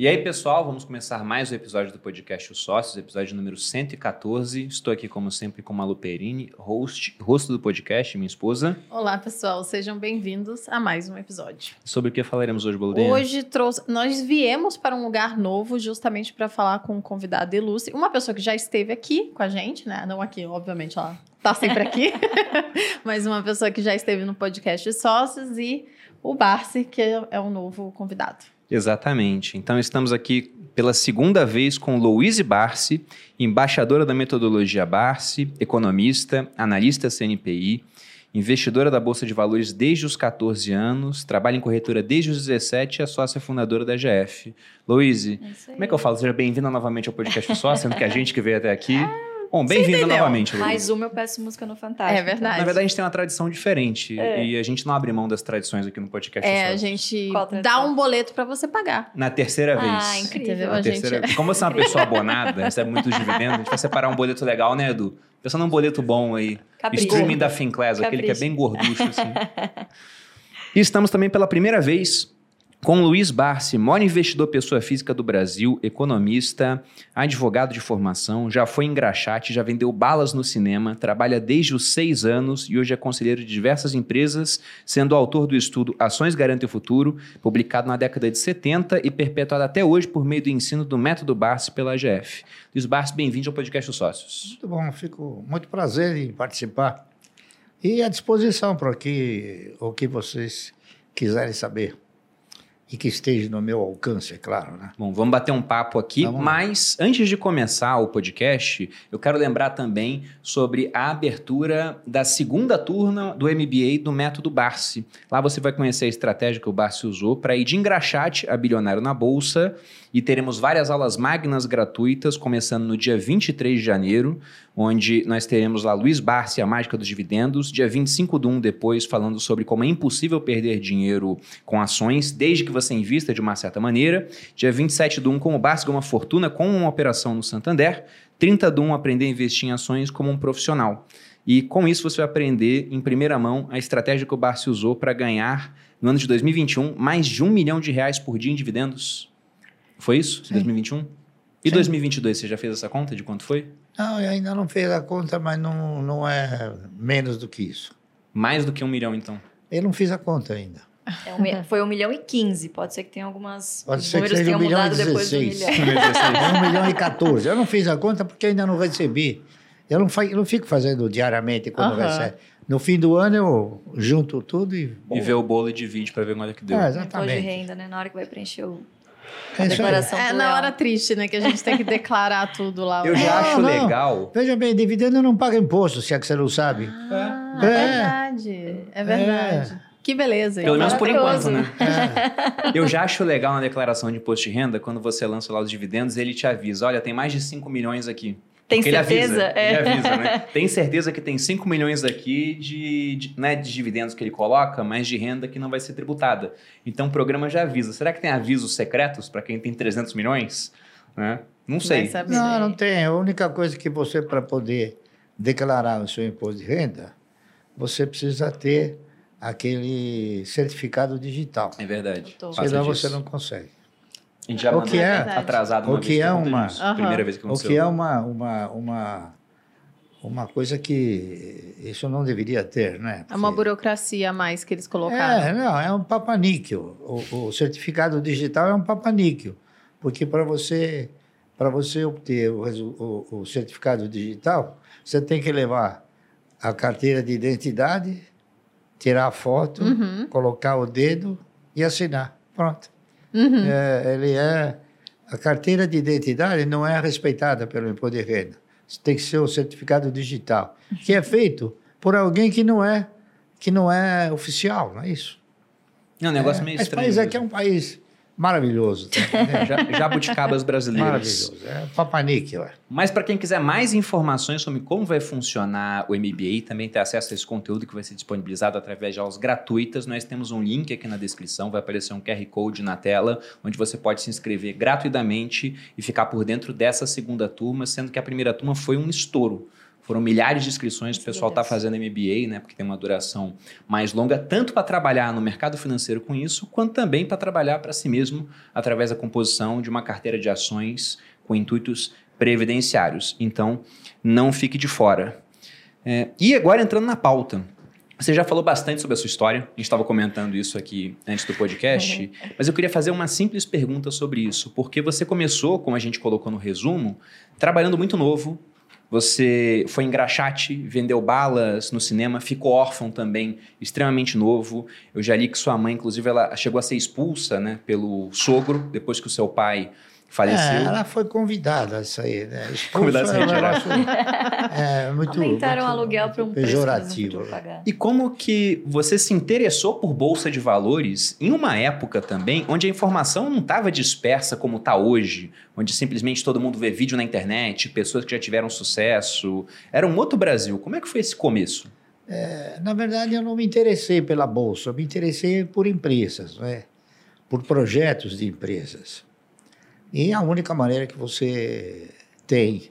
E aí, pessoal, vamos começar mais um episódio do podcast Os Sócios, episódio número 114. Estou aqui, como sempre, com Malu Perini, host, rosto do podcast, minha esposa. Olá, pessoal, sejam bem-vindos a mais um episódio. Sobre o que falaremos hoje, Boludinha? Hoje trouxe, nós viemos para um lugar novo justamente para falar com um convidado ilustre, uma pessoa que já esteve aqui com a gente, né? Não aqui, obviamente, ela tá sempre aqui, mas uma pessoa que já esteve no podcast Sócios e o Barsi, que é o novo convidado. Exatamente. Então estamos aqui pela segunda vez com Louise Barsi, embaixadora da metodologia Barsi, economista, analista CNPI, investidora da Bolsa de Valores desde os 14 anos, trabalha em corretora desde os 17 e é sócia fundadora da GF. Louise, é como é que eu falo? Seja bem-vinda novamente ao podcast Sócia, sendo que a gente que veio até aqui. Bom, bem-vindo novamente, Luiz. Mais uma eu peço música no Fantástico. É verdade. Na verdade, a gente tem uma tradição diferente é. e a gente não abre mão das tradições aqui no podcast. É, a gente dá um boleto para você pagar. Na terceira vez. Ah, incrível. Na terceira... Gente... Como você é uma pessoa abonada, recebe muitos dividendos, a gente vai separar um boleto legal, né, Edu? Pensando num boleto bom aí. Capricho. Streaming da Finclass, aquele que é bem gorducho, assim. e estamos também pela primeira vez com Luiz Barsi, maior investidor pessoa física do Brasil, economista, advogado de formação, já foi engraxate, já vendeu balas no cinema, trabalha desde os seis anos e hoje é conselheiro de diversas empresas, sendo autor do estudo Ações Garantem o Futuro, publicado na década de 70 e perpetuado até hoje por meio do ensino do método Barsi pela AGF. Luiz Barsi, bem-vindo ao podcast dos Sócios. Muito bom, fico muito prazer em participar e à disposição para que, o que vocês quiserem saber e que esteja no meu alcance, é claro. Né? Bom, vamos bater um papo aqui, mas antes de começar o podcast, eu quero lembrar também sobre a abertura da segunda turma do MBA do Método Barsi. Lá você vai conhecer a estratégia que o Barsi usou para ir de engraxate a bilionário na Bolsa e teremos várias aulas magnas gratuitas, começando no dia 23 de janeiro, onde nós teremos lá Luiz Barsi, a mágica dos dividendos, dia 25 de 1 depois, falando sobre como é impossível perder dinheiro com ações, desde que você invista de uma certa maneira, dia 27 de 1 como Barsi ganha uma fortuna com uma operação no Santander, 30 de 1 aprender a investir em ações como um profissional. E com isso você vai aprender em primeira mão a estratégia que o Barsi usou para ganhar no ano de 2021 mais de um milhão de reais por dia em dividendos. Foi isso? Sim. 2021? E Sim. 2022, você já fez essa conta de quanto foi? Não, eu ainda não fiz a conta, mas não, não é menos do que isso. Mais do que um milhão, então? Eu não fiz a conta ainda. É um, foi um milhão e quinze. Pode ser que tenha algumas. Pode ser que seja um milhão e dezesseis. um milhão e quatorze. Eu não fiz a conta porque ainda não recebi. Eu não, eu não fico fazendo diariamente quando uh -huh. recebe. No fim do ano eu junto tudo e. Bom. E vê o bolo e divide para ver quanto é que deu. É, exatamente. Imposto de renda, né? Na hora que vai preencher o é declaração É na hora triste, né? Que a gente tem que declarar tudo lá. Eu já acho não. legal. Veja bem, dividendo não paga imposto, se é que você não sabe. Ah, é, é verdade. É verdade. É. Que beleza. Pelo menos por enquanto, né? É. Eu já acho legal na declaração de imposto de renda, quando você lança lá os dividendos, ele te avisa: olha, tem mais de 5 milhões aqui. Tem Porque certeza? Ele avisa, é. ele avisa, né? Tem certeza que tem 5 milhões aqui de, de, né, de dividendos que ele coloca, mas de renda que não vai ser tributada. Então o programa já avisa. Será que tem avisos secretos para quem tem 300 milhões? Né? Não sei. Não, não tem. A única coisa que você, para poder declarar o seu imposto de renda, você precisa ter aquele certificado digital. É verdade. Senão você não consegue. A gente já o que é atrasado uma o que é uma uhum. primeira vez que aconteceu. O que é uma, uma, uma, uma coisa que isso não deveria ter, né? Porque... É uma burocracia a mais que eles colocaram. É, não, é um papaníquel. O, o certificado digital é um papaníquel, porque para você para você obter o, o, o certificado digital, você tem que levar a carteira de identidade, tirar a foto, uhum. colocar o dedo e assinar. Pronto. Uhum. É, ele é a carteira de identidade não é respeitada pelo imposto de renda. Tem que ser o certificado digital, que é feito por alguém que não é que não é oficial, não é isso? É um negócio é, meio estranho. Esse país aqui é um país Maravilhoso. Tá Jabuticabas brasileiras. Maravilhoso. É papanique, ué. Mas para quem quiser mais informações sobre como vai funcionar o MBA, também ter acesso a esse conteúdo que vai ser disponibilizado através de aulas gratuitas, nós temos um link aqui na descrição, vai aparecer um QR Code na tela, onde você pode se inscrever gratuitamente e ficar por dentro dessa segunda turma, sendo que a primeira turma foi um estouro Foram milhares de inscrições que o pessoal está fazendo MBA, né? Porque tem uma duração mais longa, tanto para trabalhar no mercado financeiro com isso, quanto também para trabalhar para si mesmo através da composição de uma carteira de ações com intuitos previdenciários. Então, não fique de fora. É, e agora entrando na pauta. Você já falou bastante sobre a sua história, a gente estava comentando isso aqui antes do podcast, uhum. mas eu queria fazer uma simples pergunta sobre isso, porque você começou, como a gente colocou no resumo, trabalhando muito novo, você foi engraxate, vendeu balas no cinema, ficou órfão também, extremamente novo. Eu já li que sua mãe, inclusive, ela chegou a ser expulsa né, pelo sogro, depois que o seu pai faleceu. É, ela foi convidada a sair, né? convidada a retirar. É, muito, Aumentaram muito, o aluguel para um pejorativo. E como que você se interessou por bolsa de valores em uma época também onde a informação não estava dispersa como está hoje, onde simplesmente todo mundo vê vídeo na internet, pessoas que já tiveram sucesso. Era um outro Brasil. Como é que foi esse começo? É, na verdade, eu não me interessei pela bolsa, eu me interessei por empresas, né? por projetos de empresas. E a única maneira que você tem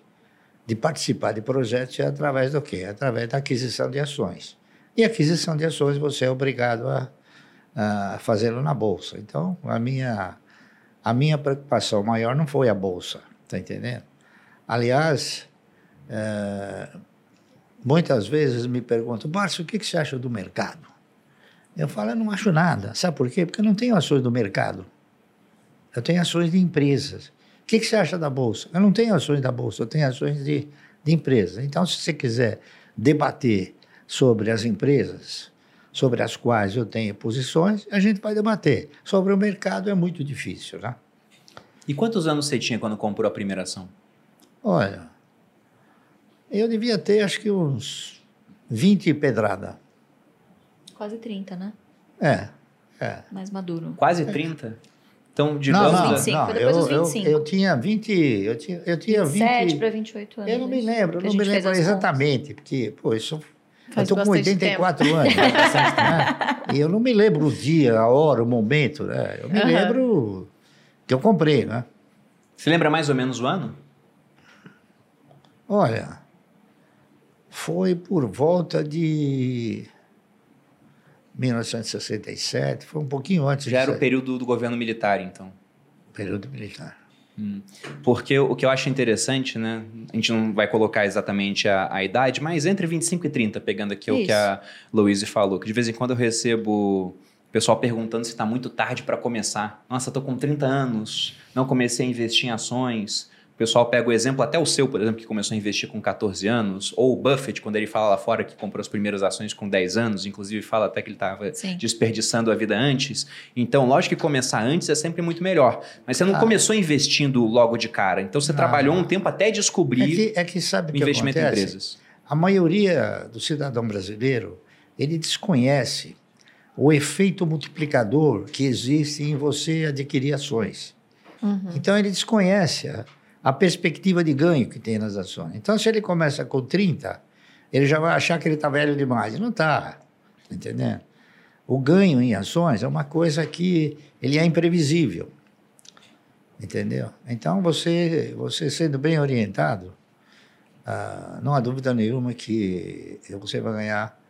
de participar de projetos é através do quê? Através da aquisição de ações. E aquisição de ações você é obrigado a, a fazê-lo na bolsa. Então, a minha, a minha preocupação maior não foi a bolsa, tá entendendo? Aliás, é, muitas vezes me perguntam, Márcio, o que, que você acha do mercado? Eu falo, eu não acho nada. Sabe por quê? Porque eu não tenho ações do mercado. Eu tenho ações de empresas. O que, que você acha da Bolsa? Eu não tenho ações da Bolsa, eu tenho ações de, de empresas. Então, se você quiser debater sobre as empresas sobre as quais eu tenho posições, a gente vai debater. Sobre o mercado é muito difícil, né? E quantos anos você tinha quando comprou a primeira ação? Olha, eu devia ter acho que uns 20 pedrada. Quase 30, né? É, é. Mais maduro. Quase 30? É. Então, digamos... Não, não, 25, não, depois eu, dos 25. Eu, eu tinha 20... Eu tinha, eu tinha 27 para 28 anos. Eu não me lembro, não me lembro exatamente, porque, pô, isso... Faz eu estou com 84 tempo. anos, né? e eu não me lembro o dia, a hora, o momento, né? Eu me uhum. lembro que eu comprei, né? Você lembra mais ou menos o ano? Olha, foi por volta de 1967, foi um pouquinho antes. Já era o período do governo militar, então? Período militar. Hum. Porque o que eu acho interessante, né? A gente não vai colocar exatamente a, a idade, mas entre 25 e 30, pegando aqui Isso. o que a Louise falou, que de vez em quando eu recebo pessoal perguntando se está muito tarde para começar. Nossa, estou com 30 anos, não comecei a investir em ações. O pessoal pega o exemplo, até o seu, por exemplo, que começou a investir com 14 anos, ou o Buffett, quando ele fala lá fora que comprou as primeiras ações com 10 anos, inclusive fala até que ele estava desperdiçando a vida antes. Então, lógico que começar antes é sempre muito melhor. Mas você não ah. começou investindo logo de cara. Então, você ah. trabalhou um tempo até descobrir é que, é que sabe o investimento em empresas. A maioria do cidadão brasileiro, ele desconhece o efeito multiplicador que existe em você adquirir ações. Uhum. Então, ele desconhece a a perspectiva de ganho que tem nas ações. Então, se ele começa com 30, ele já vai achar que ele está velho demais. Não está, entendendo? O ganho em ações é uma coisa que ele é imprevisível, entendeu? Então, você, você sendo bem orientado, ah, não há dúvida nenhuma que você vai ganhar,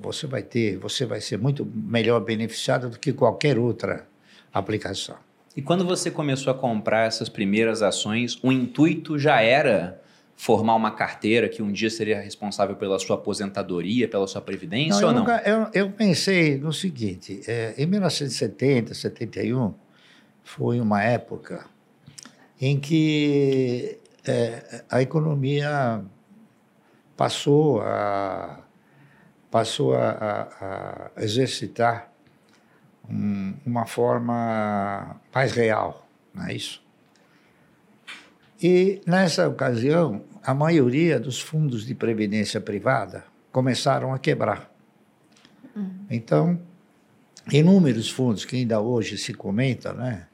você vai ter, você vai ser muito melhor beneficiado do que qualquer outra aplicação. E quando você começou a comprar essas primeiras ações, o intuito já era formar uma carteira que um dia seria responsável pela sua aposentadoria, pela sua previdência não, ou não? Nunca, eu, eu, pensei no seguinte: é, em 1970, 71, foi uma época em que é, a economia passou a, passou a, a, a exercitar um, uma forma mais real, não é isso? E nessa ocasião, a maioria dos fundos de previdência privada começaram a quebrar. Uhum. Então, inúmeros fundos que ainda hoje se comenta, né,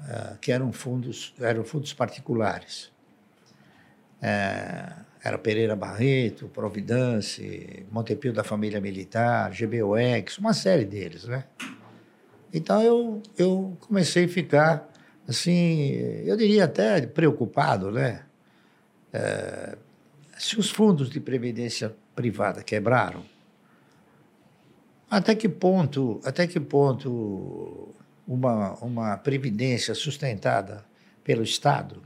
uh, que eram fundos, eram fundos particulares. Uh, era Pereira Barreto, Providence, Montepio da Família Militar, GBOX, uma série deles, né? Então eu, eu comecei a ficar, assim, eu diria até preocupado, né? É, se os fundos de previdência privada quebraram, até que ponto, até que ponto uma, uma previdência sustentada pelo Estado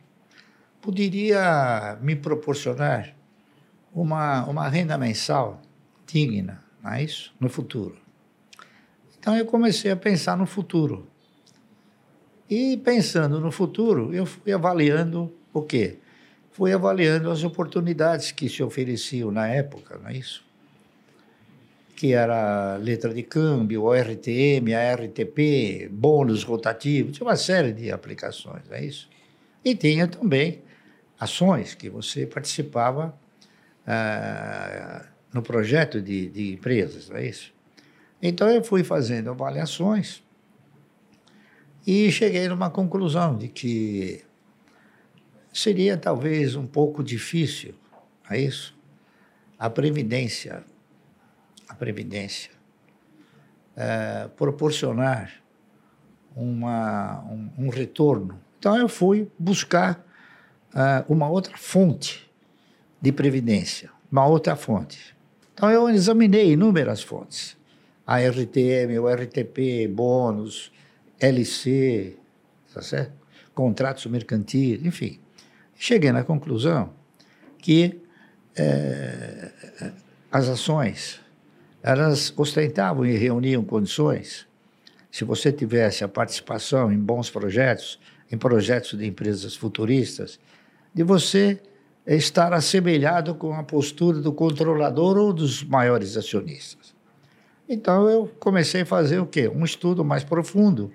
poderia me proporcionar uma, uma renda mensal digna, não é isso? No futuro. Então eu comecei a pensar no futuro. E pensando no futuro, eu fui avaliando o quê? Fui avaliando as oportunidades que se ofereciam na época, não é isso? Que era letra de câmbio, ORTM, ARTP, bônus rotativo, tinha uma série de aplicações, não é isso? E tinha também ações que você participava ah, no projeto de, de empresas, não é isso? Então eu fui fazendo avaliações e cheguei numa conclusão de que seria talvez um pouco difícil, é isso? A previdência, a previdência, é, proporcionar uma, um, um, retorno. Então eu fui buscar uh, uma outra fonte de previdência, uma outra fonte. Então eu examinei inúmeras fontes, a RTM, o RTP, bônus, LC, tá certo? contratos mercantis, enfim. Cheguei na conclusão que é, as ações elas ostentavam e reuniam condições, se você tivesse a participação em bons projetos, em projetos de empresas futuristas, de você estar assemelhado com a postura do controlador ou dos maiores acionistas. Então eu comecei a fazer o quê? Um estudo mais profundo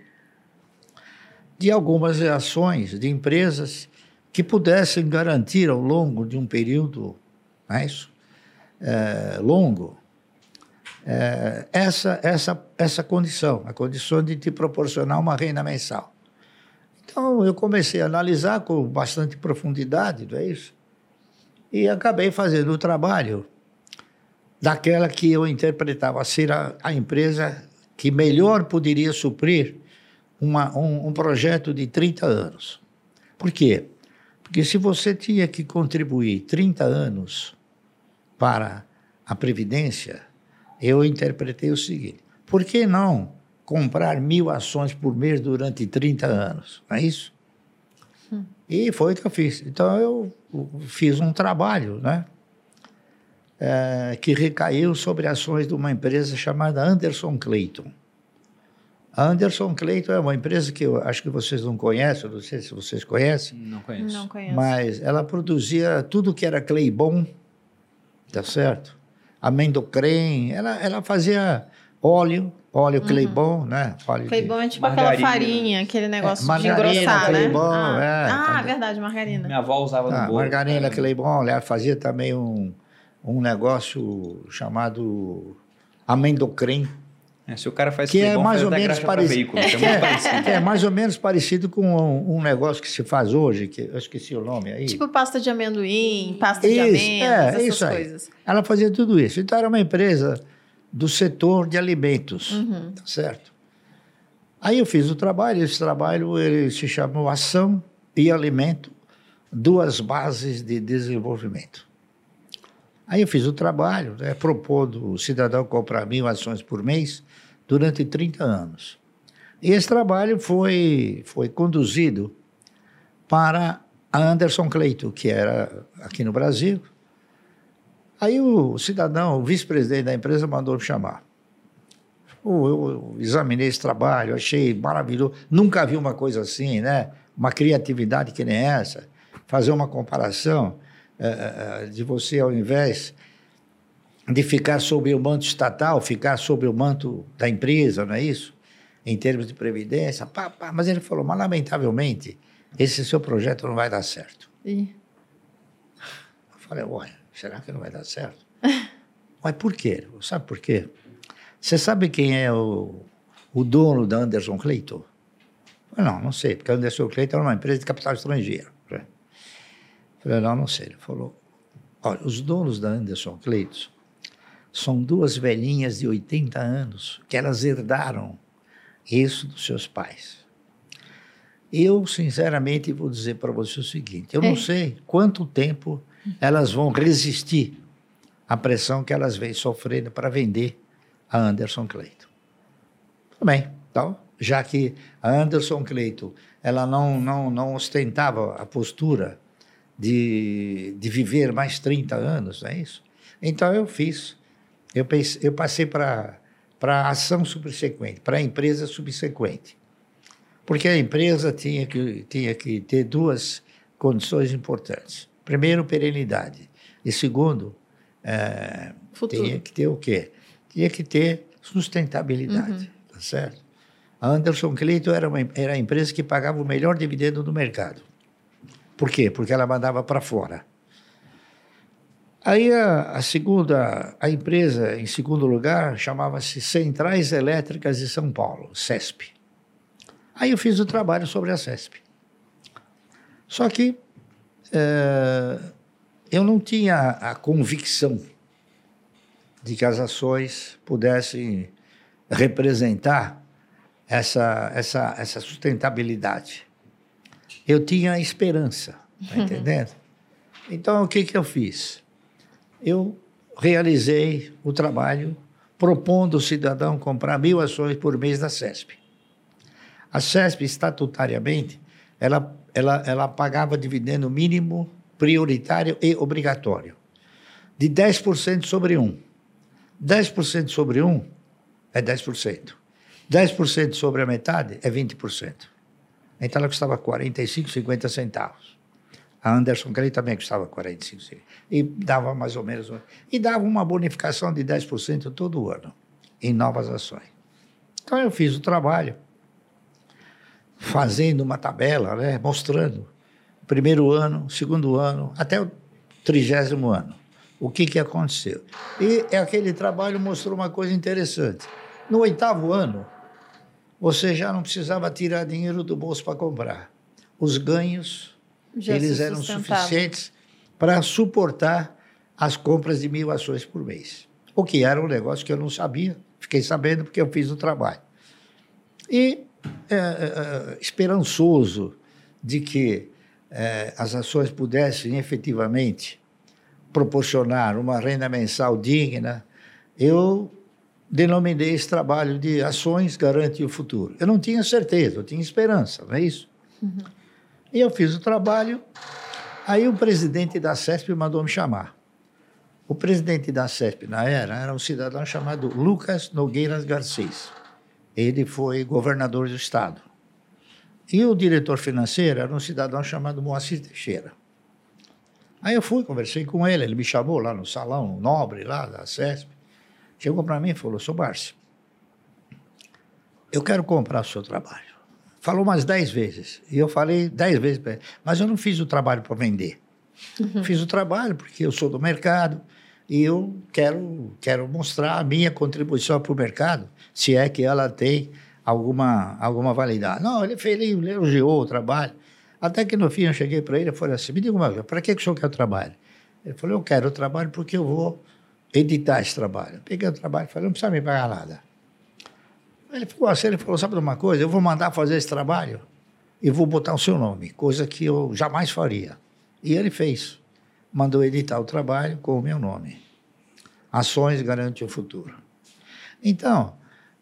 de algumas ações de empresas que pudessem garantir ao longo de um período é isso? É, longo é, essa, essa, essa condição, a condição de te proporcionar uma renda mensal. Então eu comecei a analisar com bastante profundidade, não é isso? E acabei fazendo o trabalho daquela que eu interpretava ser a, a empresa que melhor poderia suprir uma, um, um projeto de 30 anos. Por quê? Porque se você tinha que contribuir 30 anos para a Previdência, eu interpretei o seguinte: por que não comprar mil ações por mês durante 30 anos? Não é isso? Hum. E foi o que eu fiz. Então eu fiz um trabalho, né? É, que recaiu sobre ações de uma empresa chamada Anderson Clayton. A Anderson Clayton é uma empresa que eu acho que vocês não conhecem, não sei se vocês conhecem. Não conheço. Não conheço. Mas ela produzia tudo que era clay bom, tá certo? Amendocrem, ela, ela fazia óleo, óleo uhum. Claybon, né? Óleo Claybon é tipo margarina. aquela farinha, aquele é, negócio é, margarina, de engrossar, Claybon, né? É, ah, tá verdade, margarina. Minha avó usava ah, no bolo. Margarina, é. Claybon, ela fazia também um, um negócio chamado amendocrem. É, se o cara faz que é mais ou menos parecido, veículo, que, é, parecido. que é mais ou menos parecido com um, um, negócio que se faz hoje, que eu esqueci o nome aí. Tipo pasta de amendoim, pasta isso, de amêndoas, é, essas isso coisas. Aí. Ela fazia tudo isso. Então era uma empresa do setor de alimentos, uhum. tá certo? Aí eu fiz o trabalho, esse trabalho ele se chamou Ação e Alimento, duas bases de desenvolvimento. Aí eu fiz o trabalho, né, propondo o cidadão comprar mil ações por mês durante 30 anos. E esse trabalho foi, foi conduzido para a Anderson Cleito, que era aqui no Brasil. Aí o cidadão, o vice-presidente da empresa, mandou me chamar. Eu, examinei esse trabalho, achei maravilhoso. Nunca vi uma coisa assim, né? Uma criatividade que nem essa. Fazer uma comparação de você, ao invés de ficar sob o manto estatal, ficar sob o manto da empresa, não é isso? Em termos de previdência. Pá, pá. Mas ele falou, mas lamentavelmente, esse seu projeto não vai dar certo. E? Eu falei, ué, será que não vai dar certo? Mas por quê? Sabe por quê? Você sabe quem é o, o dono da Anderson Clayton? Não, não sei, porque a Anderson Clayton é uma empresa de capital estrangeiro. Falei, não, não sei. Ele falou, olha, os donos da Anderson Cleiton são duas velhinhas de 80 anos que elas herdaram isso dos seus pais. Eu, sinceramente, vou dizer para você o seguinte: eu é. não sei quanto tempo elas vão resistir à pressão que elas vêm sofrendo para vender a Anderson Clayton. Tudo bem, então, já que a Anderson Clayton ela não, não, não ostentava a postura de, de viver mais 30 anos, não é isso? Então eu fiz, eu, pensei, eu passei para a ação subsequente, para a empresa subsequente. Porque a empresa tinha que, tinha que ter duas condições importantes. Primeiro, perenidade. E segundo, é, tinha que ter o quê? Tinha que ter sustentabilidade, uhum. tá certo? A Anderson Clayton era, uma, era a empresa que pagava o melhor dividendo do mercado. Por quê? Porque ela mandava para fora. Aí a, a, segunda, a empresa em segundo lugar chamava-se Centrais Elétricas de São Paulo, CESP. Aí eu fiz o trabalho sobre a CESP. Só que é, eu não tinha a convicção de que as ações pudessem representar essa, essa, essa sustentabilidade. Eu tinha esperança, tá entendendo? Então, o que, que eu fiz? Eu realizei o trabalho propondo o cidadão comprar mil ações por mês da CESP. A CESP, estatutariamente, ela, ela, ela pagava dividendo mínimo, prioritário e obrigatório, de 10% sobre um. 10% sobre um é 10%. 10% sobre a metade é 20%. Então ela custava 45, 50 centavos. A Anderson Clay também custava 45 centavos. E dava mais ou menos. E dava uma bonificação de 10% todo ano em novas ações. Então eu fiz o trabalho, fazendo uma tabela, né, mostrando primeiro ano, segundo ano, até o trigésimo ano. O que, que aconteceu? E aquele trabalho mostrou uma coisa interessante. No oitavo ano, você já não precisava tirar dinheiro do bolso para comprar. Os ganhos, já eles eram suficientes para suportar as compras de mil ações por mês. O que era um negócio que eu não sabia, fiquei sabendo porque eu fiz o trabalho. E é, é, esperançoso de que é, as ações pudessem efetivamente proporcionar uma renda mensal digna, eu denominei esse trabalho de ações garante o futuro. Eu não tinha certeza, eu tinha esperança, não é isso? Uhum. E eu fiz o trabalho, aí o presidente da CESP mandou me chamar. O presidente da CESP, na era, era um cidadão chamado Lucas Nogueiras Garcês. Ele foi governador do estado. E o diretor financeiro era um cidadão chamado Moacir Teixeira. Aí eu fui, conversei com ele, ele me chamou lá no salão nobre lá da CESP. Chegou para mim e falou: Sou Barsi, eu quero comprar o seu trabalho. Falou umas dez vezes. E eu falei dez vezes para ele: Mas eu não fiz o trabalho para vender. Uhum. Fiz o trabalho porque eu sou do mercado e eu quero, quero mostrar a minha contribuição para o mercado, se é que ela tem alguma, alguma validade. Não, ele, fez, ele elogiou o trabalho. Até que no fim eu cheguei para ele e falei assim: me diga uma coisa, para que, que o senhor quer o trabalho? Ele falou: eu quero o trabalho porque eu vou editar esse trabalho. Peguei o trabalho e falei, não precisa me pagar nada. Ele ficou assim, ele falou, sabe de uma coisa? Eu vou mandar fazer esse trabalho e vou botar o seu nome, coisa que eu jamais faria. E ele fez. Mandou editar o trabalho com o meu nome. Ações garante o futuro. Então,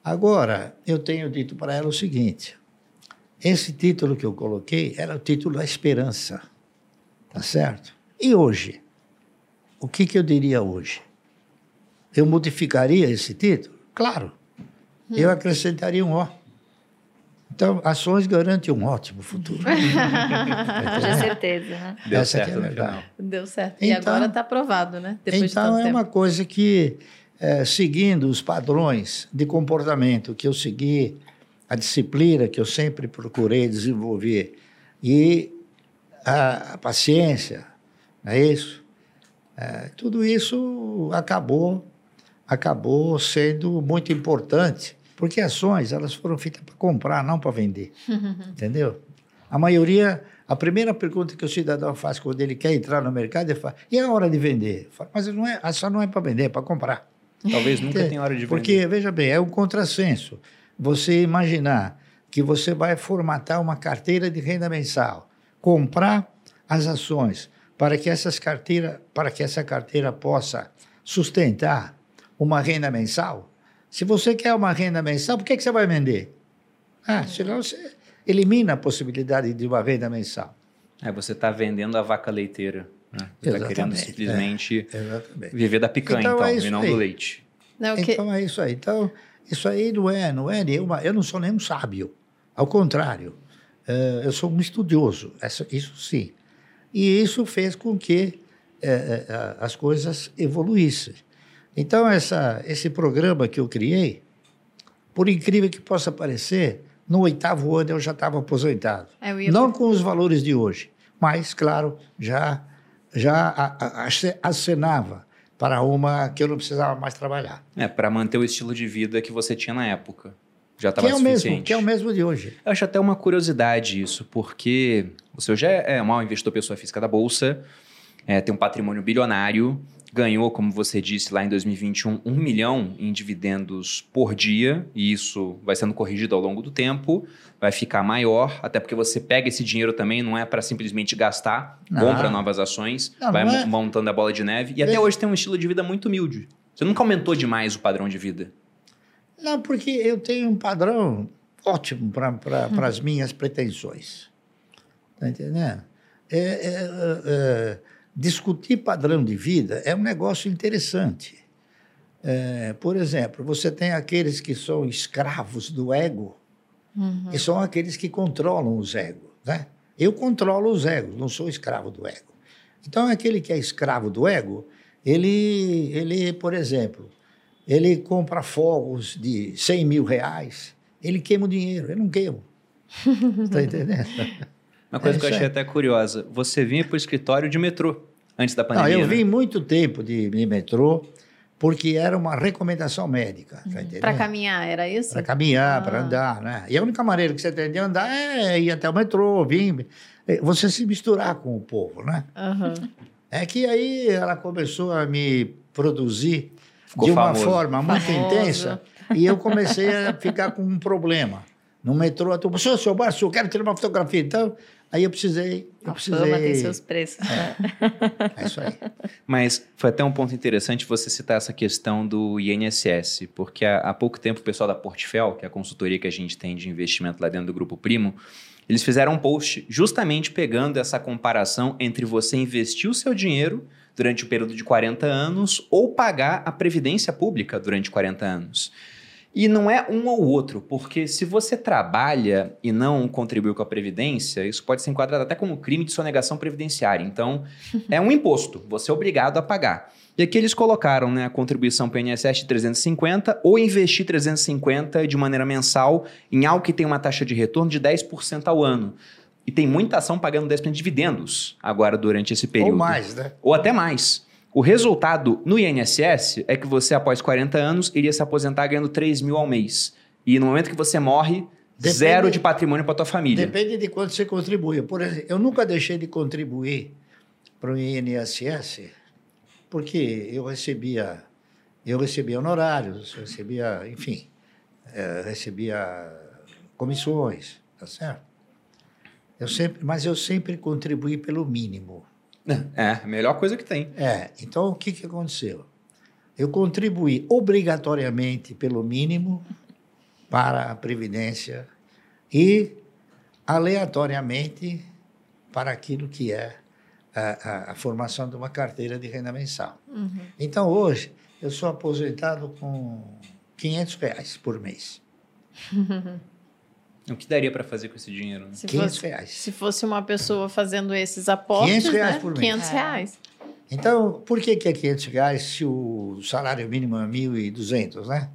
agora eu tenho dito para ela o seguinte: esse título que eu coloquei era o título da esperança. Tá certo? E hoje? O que, que eu diria hoje? Eu modificaria esse título? Claro. Hum. Eu acrescentaria um O. Então, ações garantem um ótimo futuro. Com certeza, né? Deu Essa certo é a verdade. Deu certo. E então, agora está aprovado, né? Depois então, é tempo. uma coisa que, é, seguindo os padrões de comportamento que eu segui, a disciplina que eu sempre procurei desenvolver e a, a paciência, não é isso? É, tudo isso acabou acabou sendo muito importante, porque ações elas foram feitas para comprar, não para vender. entendeu? A maioria, a primeira pergunta que o cidadão faz quando ele quer entrar no mercado, ele fala: e a hora de vender? Falo, Mas não é, a ação não é para vender, é para comprar. Talvez nunca tenha hora de vender. Porque, veja bem, é um contrassenso. Você imaginar que você vai formatar uma carteira de renda mensal, comprar as ações para que essas carteiras, para que essa carteira possa sustentar uma renda mensal. Se você quer uma renda mensal, por que, que você vai vender? Ah, senão você elimina a possibilidade de uma renda mensal. É, você está vendendo a vaca leiteira. Né? Você está querendo simplesmente é, viver da picanha, então, então é e não aí. do leite. Não, que... Então é isso aí. Então, isso aí não é, não é nenhuma. Eu não sou nenhum sábio. Ao contrário, uh, eu sou um estudioso, isso sim. E isso fez com que uh, as coisas evoluíssem. Então, essa, esse programa que eu criei, por incrível que possa parecer, no oitavo ano eu já estava aposentado. É, Não com os valores de hoje, mas, claro, já, já acenava para uma que eu não precisava mais trabalhar. É, para manter o estilo de vida que você tinha na época. Já estava é suficiente. Mesmo, que é o mesmo de hoje. Eu acho até uma curiosidade isso, porque o senhor já é um investidor pessoa física da Bolsa, é, tem um patrimônio bilionário, ganhou, como você disse lá em 2021, um milhão em dividendos por dia, e isso vai sendo corrigido ao longo do tempo, vai ficar maior, até porque você pega esse dinheiro também, não é para simplesmente gastar, não. compra novas ações, não, vai não é. montando a bola de neve, e até hoje tem um estilo de vida muito humilde. Você nunca aumentou demais o padrão de vida. Não, porque eu tenho um padrão ótimo para hum. as minhas pretensões. Está entendendo? É, é, é, é, discutir padrão de vida é um negócio interessante. É, por exemplo, você tem aqueles que são escravos do ego, uhum. e são aqueles que controlam os egos. Né? Eu controlo os egos, não sou escravo do ego. Então, aquele que é escravo do ego, ele, ele por exemplo, ele compra fogos de 100 mil reais, ele queima o dinheiro, eu não queimo. Está entendendo? Uma coisa é que eu achei até curiosa, você vinha para o escritório de metrô antes da pandemia? Não, eu né? vim muito tempo de, de metrô, porque era uma recomendação médica. Tá para caminhar, era isso? Para caminhar, ah. para andar, né? E a única maneira que você tem de andar é ir até o metrô, vir, é, você se misturar com o povo, né? Uhum. É que aí ela começou a me produzir Ficou de uma famoso. forma muito famoso. intensa e eu comecei a ficar com um problema. No metrô, a turma, senhor, senhor eu quero tirar uma fotografia. Então, aí eu precisei... Eu a precisei... fama tem seus preços. É, é isso aí. Mas foi até um ponto interessante você citar essa questão do INSS, porque há, há pouco tempo o pessoal da Portfel, que é a consultoria que a gente tem de investimento lá dentro do Grupo Primo, eles fizeram um post justamente pegando essa comparação entre você investir o seu dinheiro durante o período de 40 anos ou pagar a previdência pública durante 40 anos. E não é um ou outro, porque se você trabalha e não contribuiu com a previdência, isso pode ser enquadrado até como crime de sonegação previdenciária. Então, é um imposto, você é obrigado a pagar. E aqui eles colocaram né, a contribuição para o INSS de 350 ou investir 350 de maneira mensal em algo que tem uma taxa de retorno de 10% ao ano. E tem muita ação pagando 10% de dividendos agora durante esse período. Ou mais, né? Ou até mais. O resultado no INSS é que você, após 40 anos, iria se aposentar ganhando 3 mil ao mês. E no momento que você morre, Depende, zero de patrimônio para tua família. Depende de quanto você contribui. Por exemplo, eu nunca deixei de contribuir para o INSS porque eu recebia eu recebia honorários, recebia, enfim, é, recebia comissões, tá certo? Eu sempre, mas eu sempre contribuí pelo mínimo. É, a melhor coisa que tem. É, então o que, que aconteceu? Eu contribuí obrigatoriamente pelo mínimo para a Previdência e aleatoriamente para aquilo que é a, a, a formação de uma carteira de renda mensal. Uhum. Então hoje eu sou aposentado com 500 reais por mês. O que daria para fazer com esse dinheiro? Né? Se 500 fosse, reais. Se fosse uma pessoa fazendo esses aportes, 500 reais né? por mês. 500 reais. Então, por que, que é 500 reais se o salário mínimo é 1.200, né?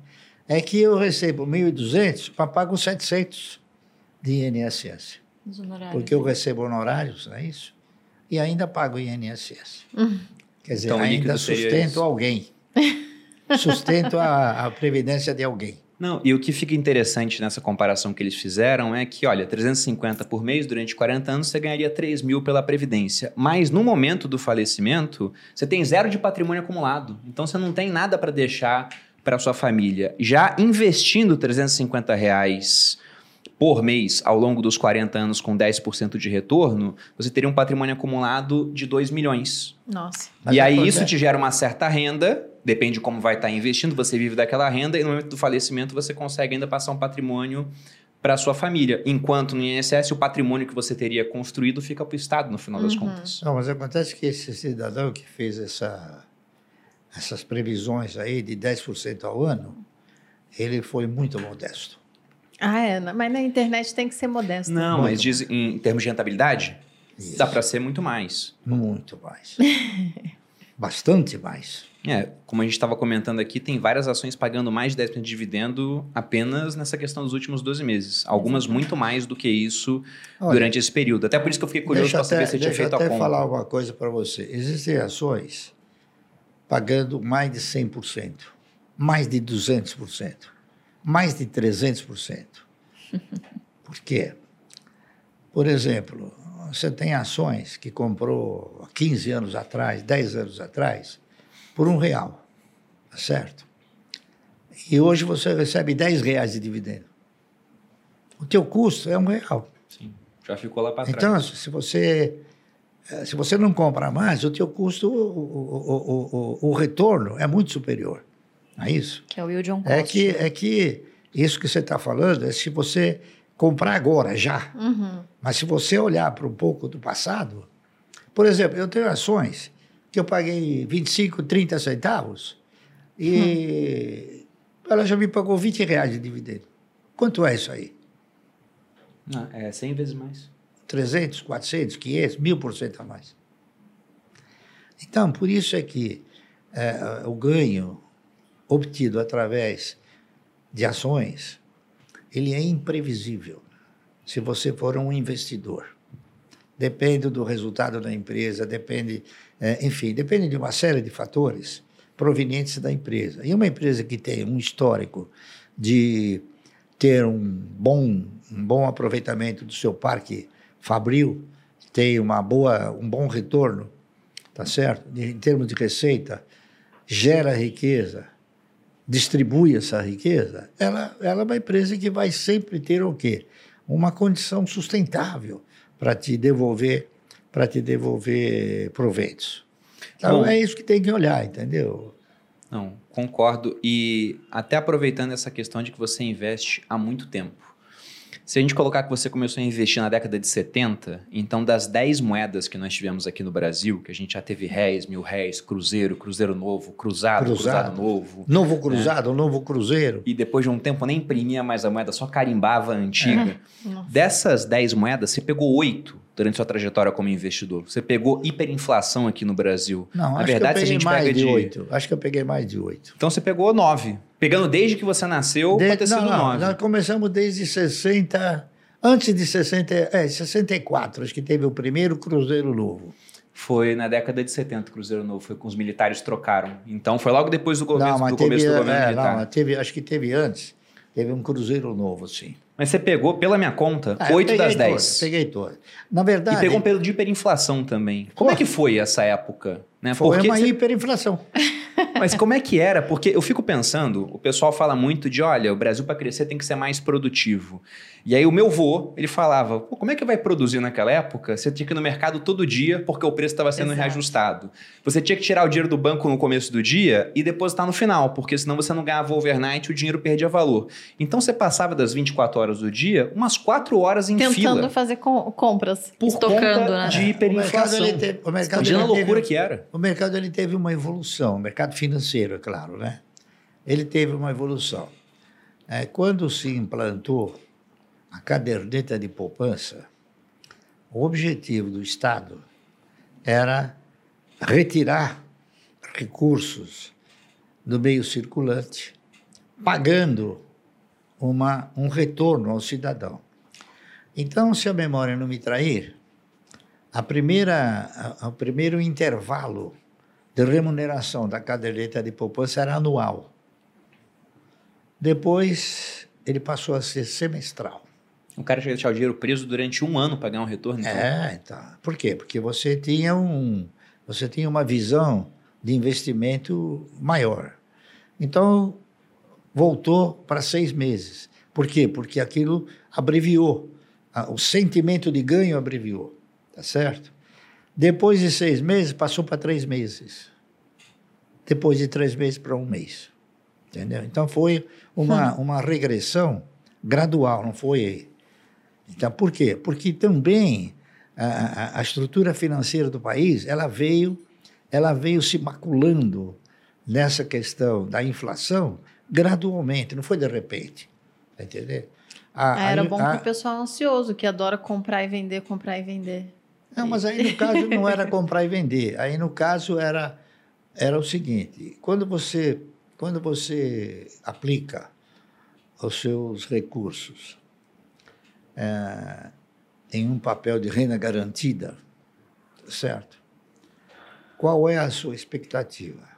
É que eu recebo 1.200 para pagar 700 de INSS. Porque eu recebo honorários, não é isso? E ainda pago INSS. Uhum. Quer dizer, então, ainda sustento alguém. sustento a, a previdência de alguém. Não, e o que fica interessante nessa comparação que eles fizeram é que, olha, 350 por mês durante 40 anos você ganharia 3 mil pela Previdência. Mas no momento do falecimento, você tem zero de patrimônio acumulado. Então você não tem nada para deixar para sua família. Já investindo 350 reais por mês ao longo dos 40 anos com 10% de retorno, você teria um patrimônio acumulado de 2 milhões. Nossa. Mas e aí acontece- isso te gera uma certa renda, depende de como vai estar investindo, você vive daquela renda e no momento do falecimento você consegue ainda passar um patrimônio para sua família. Enquanto no INSS o patrimônio que você teria construído fica para o Estado no final das Uhum. contas. Não, mas acontece que esse cidadão que fez essa, essas previsões aí de 10% ao ano, ele foi muito modesto. Ah, é. Mas na internet tem que ser modesto. Não, Muito mas diz em termos de rentabilidade, Isso. dá para ser muito mais. Muito mais. Bastante mais. É, como a gente estava comentando aqui, tem várias ações pagando mais de 10% de dividendo apenas nessa questão dos últimos 12 meses. Algumas muito mais do que isso Olha, durante esse período. Até por isso que eu fiquei curioso deixa para saber se tinha deixa feito a conta. falar uma coisa para você. Existem ações pagando mais de 100%, mais de 200%, mais de 300%. Por quê? Por exemplo, você tem ações que comprou há 15 anos atrás, 10 anos atrás, por um real, tá certo? E hoje você recebe 10 reais de dividendo. O teu custo é um real. Sim, já ficou lá para trás. Então, se você, eh, se você não compra mais, o teu custo, o, o, o, o, o retorno é muito superior. Não é isso? Que é o yield on cost. É que, é que isso que você está falando é se você comprar agora, já. Uhum. Mas se você olhar para um pouco do passado, por exemplo, eu tenho ações que eu paguei 25, 30 centavos e ela já me pagou 20 reais de dividendo. Quanto é isso aí? Não, é 100 vezes mais. 300, 400, 500, mil por cento a mais. Então, por isso é que eh, o ganho obtido através de ações, ele é imprevisível se você for um investidor. Depende do resultado da empresa, depende, eh, enfim, depende de uma série de fatores provenientes da empresa. E uma empresa que tem um histórico de ter um bom, um bom aproveitamento do seu parque fabril, tem uma boa, um bom retorno, tá certo? Em termos de receita, gera riqueza, distribui essa riqueza, ela, ela é uma empresa que vai sempre ter o quê? Uma condição sustentável para te devolver, para te devolver proventos. Então Bom. é isso que tem que olhar, entendeu? Não, concordo. E até aproveitando essa questão de que você investe há muito tempo. Se a gente colocar que você começou a investir na década de 70, então das 10 moedas que nós tivemos aqui no Brasil, que a gente já teve réis, mil réis, cruzeiro, cruzeiro novo, cruzado, cruzado, Cruzado. novo, Novo cruzado, novo cruzeiro. e depois de um tempo nem imprimia mais a moeda, só carimbava a antiga. Nossa. Dessas 10 moedas, você pegou 8 durante sua trajetória como investidor. Você pegou hiperinflação aqui no Brasil. Não, Na acho verdade, se a gente mais pega de de- oito. Acho que eu peguei mais de oito. Então você pegou 9. Pegando desde que você nasceu, De- pode não, não, 9. nós começamos desde 60, antes de 60, é, 64, acho que teve o primeiro Cruzeiro Novo. Foi na década de 70, o Cruzeiro Novo, foi com os militares trocaram. Então foi logo depois do, governo, não, do teve, começo do governo é, militar. não, teve, acho que teve antes, teve um Cruzeiro Novo, sim. Mas você pegou, pela minha conta, Ah, eu 8 das peguei 10. todas, peguei todas. Na E verdade, pegou um período de hiperinflação também. Como é que foi essa época? Né? foi Porque uma você- hiperinflação. Mas como é que era? Porque eu fico pensando, o pessoal fala muito de, olha, o Brasil para crescer tem que ser mais produtivo. E aí o meu vô, ele falava, Pô, como é que vai produzir naquela época? Você tinha que ir no mercado todo dia porque o preço estava sendo Exato. reajustado. Você tinha que tirar o dinheiro do banco no começo do dia e depositar no final, porque senão você não ganhava overnight e o dinheiro perdia valor. Então você passava das 24 horas do dia umas 4 horas em Tentando fila fazer com- compras. por Estocando, conta né? de O mercado, hiperinflação. ele teve, o mercado, Imagina a ele loucura teve, que era. O mercado ele teve uma evolução, o mercado financeiro, é claro, né? Ele teve uma evolução. É, quando se implantou a caderneta de poupança, o objetivo do Estado era retirar recursos do meio circulante, pagando uma, um retorno ao cidadão. Então, se a memória não me trair, a primeira, a- o primeiro intervalo de remuneração da caderneta de poupança era anual. Depois, ele passou a ser semestral. O cara tinha que deixar o dinheiro preso durante um ano para ganhar um retorno. Então. É, então. Por quê? Porque você tinha, um, você tinha uma visão de investimento maior. Então, voltou para seis meses. Por quê? Porque aquilo abreviou. O sentimento de ganho abreviou. Tá certo? Depois de seis meses, passou para três meses. Depois de três meses para um mês. Entendeu? Então foi uma, hum. uma regressão gradual, não foi. Então, por quê? Porque também a, a, estrutura financeira do país ela veio, ela veio se maculando nessa questão da inflação gradualmente, não foi de repente. Tá entendendo? A, Era bom para o pessoal ansioso, que adora comprar e vender, comprar e vender. Não, mas aí no caso não era comprar e vender. Aí no caso era, era o seguinte: quando você, quando você aplica os seus recursos é, em um papel de renda garantida, certo? Qual é a sua expectativa?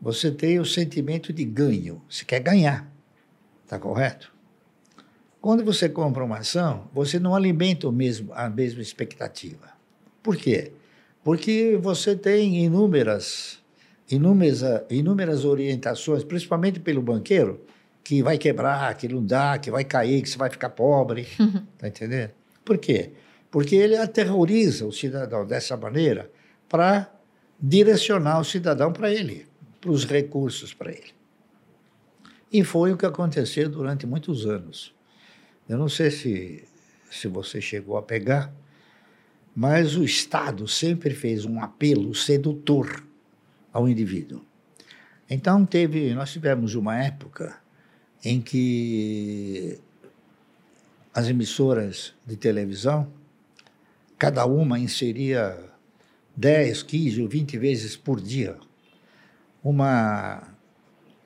Você tem o sentimento de ganho, você quer ganhar, está correto? Quando você compra uma ação, você não alimenta o mesmo, a mesma expectativa. Por quê? Porque você tem inúmeras, inúmeras, inúmeras orientações, principalmente pelo banqueiro, que vai quebrar, que não dá, que vai cair, que você vai ficar pobre. Está entendendo? Por quê? Porque ele aterroriza o cidadão dessa maneira para direcionar o cidadão para ele, para os recursos para ele. E foi o que aconteceu durante muitos anos. Eu não sei se, se você chegou a pegar, mas o Estado sempre fez um apelo sedutor ao indivíduo. Então teve, nós tivemos uma época em que as emissoras de televisão, cada uma inseria 10, 15 ou 20 vezes por dia uma,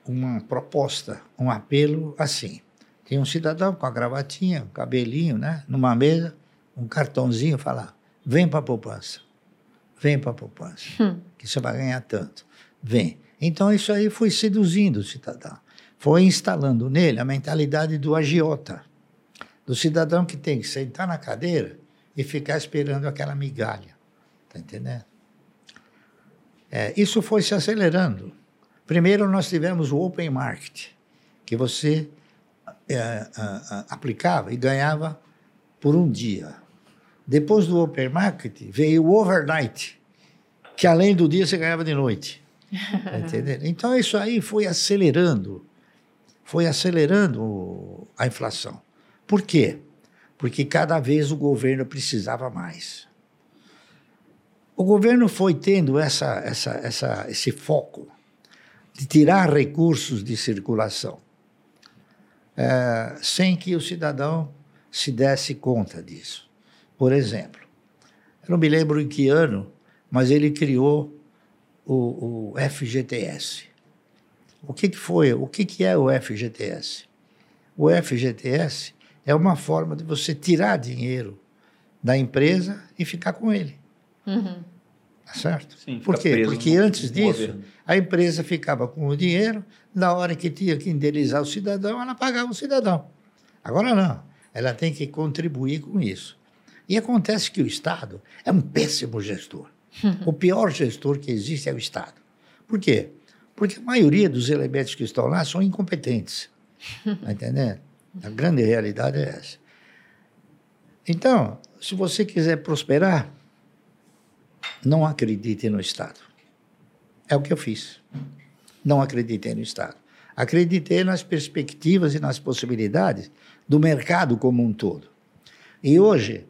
uma proposta, um apelo assim. Tinha um cidadão com a gravatinha, um cabelinho, né, numa mesa, um cartãozinho, falar: vem para a poupança, vem para a poupança, hum. que você vai ganhar tanto. Vem. Então isso aí foi seduzindo o cidadão foi instalando nele a mentalidade do agiota, do cidadão que tem que sentar na cadeira e ficar esperando aquela migalha. Está entendendo? É, isso foi se acelerando. Primeiro, nós tivemos o open market, que você é, aplicava e ganhava por um dia. Depois do open market, veio o overnight, que além do dia você ganhava de noite. Tá entendendo? Então, isso aí foi acelerando foi acelerando a inflação. Por quê? Porque cada vez o governo precisava mais. O governo foi tendo essa, essa, essa, esse foco de tirar recursos de circulação, é, sem que o cidadão se desse conta disso. Por exemplo, eu não me lembro em que ano, mas ele criou o, o FGTS o que, que foi? O que, que é o FGTS? O FGTS é uma forma de você tirar dinheiro da empresa e ficar com ele. Uhum. Tá certo? Sim, Por quê? Porque antes disso, governo. a empresa ficava com o dinheiro, na hora que tinha que indenizar o cidadão, ela pagava o cidadão. Agora não, ela tem que contribuir com isso. E acontece que o Estado é um péssimo gestor. Uhum. O pior gestor que existe é o Estado. Por quê? Porque a maioria dos elementos que estão lá são incompetentes. Está entendendo? A grande realidade é essa. Então, se você quiser prosperar, não acredite no Estado. É o que eu fiz. Não acreditei no Estado. Acreditei nas perspectivas e nas possibilidades do mercado como um todo. E hoje,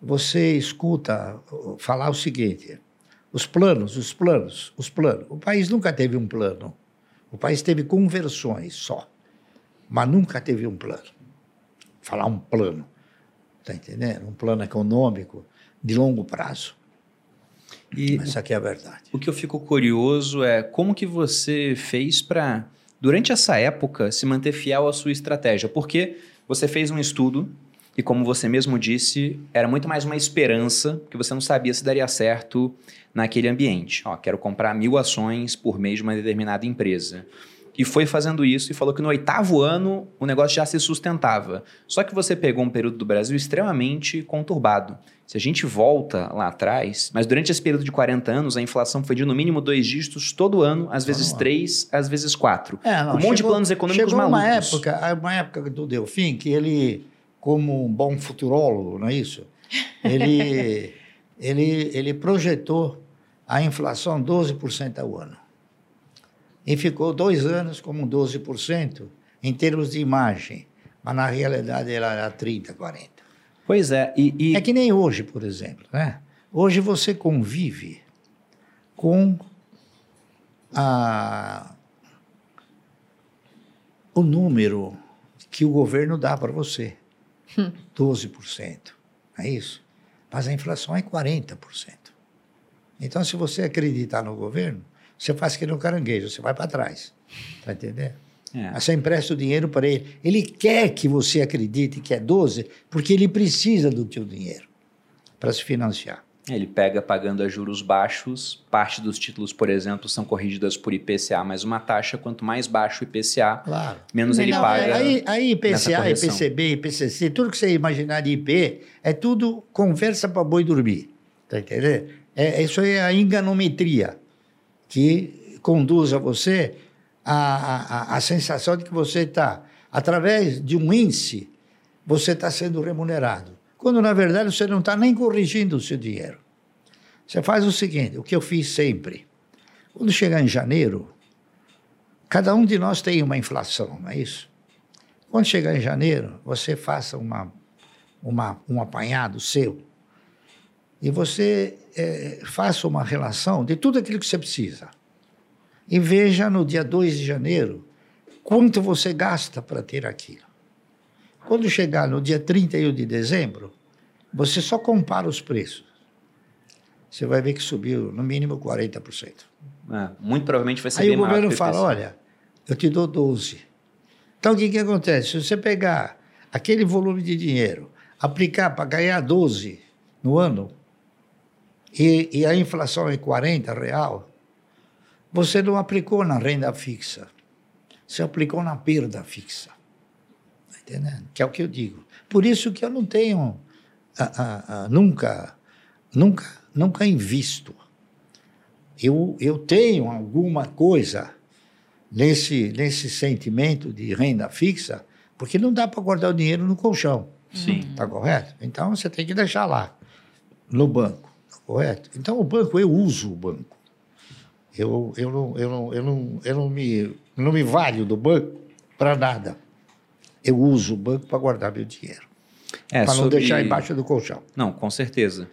você escuta falar o seguinte: os planos, os planos, os planos. O país nunca teve um plano. O país teve conversões só, mas nunca teve um plano. Falar um plano, está entendendo? Um plano econômico de longo prazo. E Essa aqui é a verdade. O que eu fico curioso é como que você fez para, durante essa época, se manter fiel à sua estratégia. Porque você fez um estudo e como você mesmo disse, era muito mais uma esperança, que você não sabia se daria certo naquele ambiente. Ó, quero comprar mil ações por mês de uma determinada empresa. e foi fazendo isso e falou que no oitavo ano o negócio já se sustentava. Só que você pegou um período do Brasil extremamente conturbado. Se a gente volta lá atrás, mas durante esse período de 40 anos, a inflação foi de no mínimo dois dígitos todo ano, às vezes três, às vezes quatro. É, não, um monte chegou- de planos econômicos chegou malucos. uma época, uma época do Delfim que ele, como um bom futurólogo, não é isso? Ele, ele, ele projetou a inflação 12% ao ano. E ficou dois anos como 12% em termos de imagem. Mas na realidade ela era 30%, 40%. Pois é, e, e- É que nem hoje, por exemplo. Né? Hoje você convive com a, o número que o governo dá para você. 12%. Não é isso? Mas a inflação é 40%. Então, se você acreditar no governo, você faz que no caranguejo, você vai para trás. Está entendendo? é. Você empresta o dinheiro para ele. Ele quer que você acredite que é 12, porque ele precisa do teu dinheiro para se financiar. Ele pega pagando a juros baixos, parte dos títulos, por exemplo, são corrigidas por IPCA mais uma taxa, quanto mais baixo o IPCA, Claro. menos ele Não, paga. Aí, aí nessa IPCA. IPCB, IPCC, tudo que você imaginar de IP, é tudo conversa para boi dormir. Tá entendendo? É, isso aí é a enganometria que conduz a você à, à, à sensação de que você está, através de um índice, você está sendo remunerado. Quando, na verdade, você não está nem corrigindo o seu dinheiro. Você faz o seguinte, o que eu fiz sempre. Quando chegar em janeiro, cada um de nós tem uma inflação, não é isso? Quando chegar em janeiro, você faça uma, uma, um apanhado seu e você eh, faça uma relação de tudo aquilo que você precisa. E veja no dia 2 de janeiro quanto você gasta para ter aquilo. Quando chegar no dia 31 de dezembro, você só compara os preços. Você vai ver que subiu no mínimo 40%. É, muito provavelmente vai ser Aí bem o governo fala: olha, eu te dou 12. Então o que, que acontece? Se você pegar aquele volume de dinheiro, aplicar para ganhar 12 no ano, e, e a inflação é 40 real, você não aplicou na renda fixa. Você aplicou na perda fixa. Entendendo? Que é o que eu digo. Por isso que eu não tenho, ah, ah, ah, nunca, nunca, nunca invisto eu, eu tenho alguma coisa nesse, nesse sentimento de renda fixa, porque não dá para guardar o dinheiro no colchão. Sim. Está correto? Então você tem que deixar lá, no banco. Tá correto? Então o banco, eu uso o banco. Eu, eu, não, eu, não, eu, não, eu não, me, não me valho do banco para nada. Eu uso o banco para guardar meu dinheiro. É, para não sobre- deixar embaixo do colchão. Não, com certeza.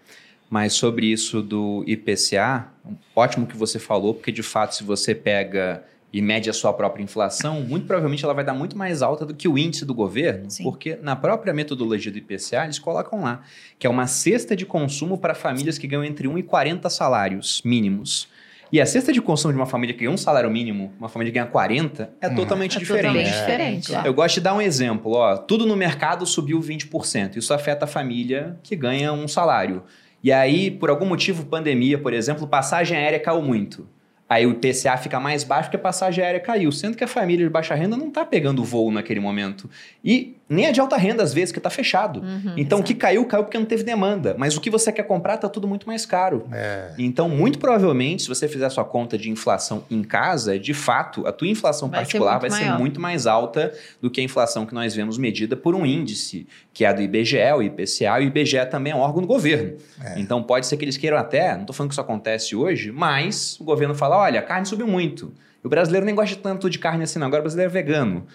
Mas sobre isso do IPCA, ótimo que você falou, porque de fato, se você pega e mede a sua própria inflação, muito provavelmente ela vai dar muito mais alta do que o índice do governo, Sim. porque na própria metodologia do IPCA eles colocam lá que é uma cesta de consumo para famílias que ganham entre 1 e 40 salários mínimos. E a cesta de consumo de uma família que ganha um salário mínimo, uma família que ganha 40, é Uhum. totalmente É diferente. totalmente diferente. claro. Eu gosto de dar um exemplo. Ó, tudo no mercado subiu 20%. Isso afeta a família que ganha um salário. E aí, por algum motivo, pandemia, por exemplo, passagem aérea caiu muito. Aí o IPCA fica mais baixo porque a passagem aérea caiu, sendo que a família de baixa renda não está pegando voo naquele momento. E nem a de alta renda, às vezes, que está fechado. Uhum. então, o que caiu, caiu porque não teve demanda. Mas o que você quer comprar está tudo muito mais caro. É. Então, muito provavelmente, se você fizer a sua conta de inflação em casa, de fato, a tua inflação Vai ser particular muito vai ser maior. muito mais alta do que a inflação que nós vemos medida por um índice, que é a do IBGE, o IPCA, e o IBGE também é um órgão do governo. É. Então, pode ser que eles queiram até, não estou falando que isso acontece hoje, mas o governo fala, olha, a carne subiu muito. O brasileiro nem gosta tanto de carne assim, não. Agora o brasileiro é vegano.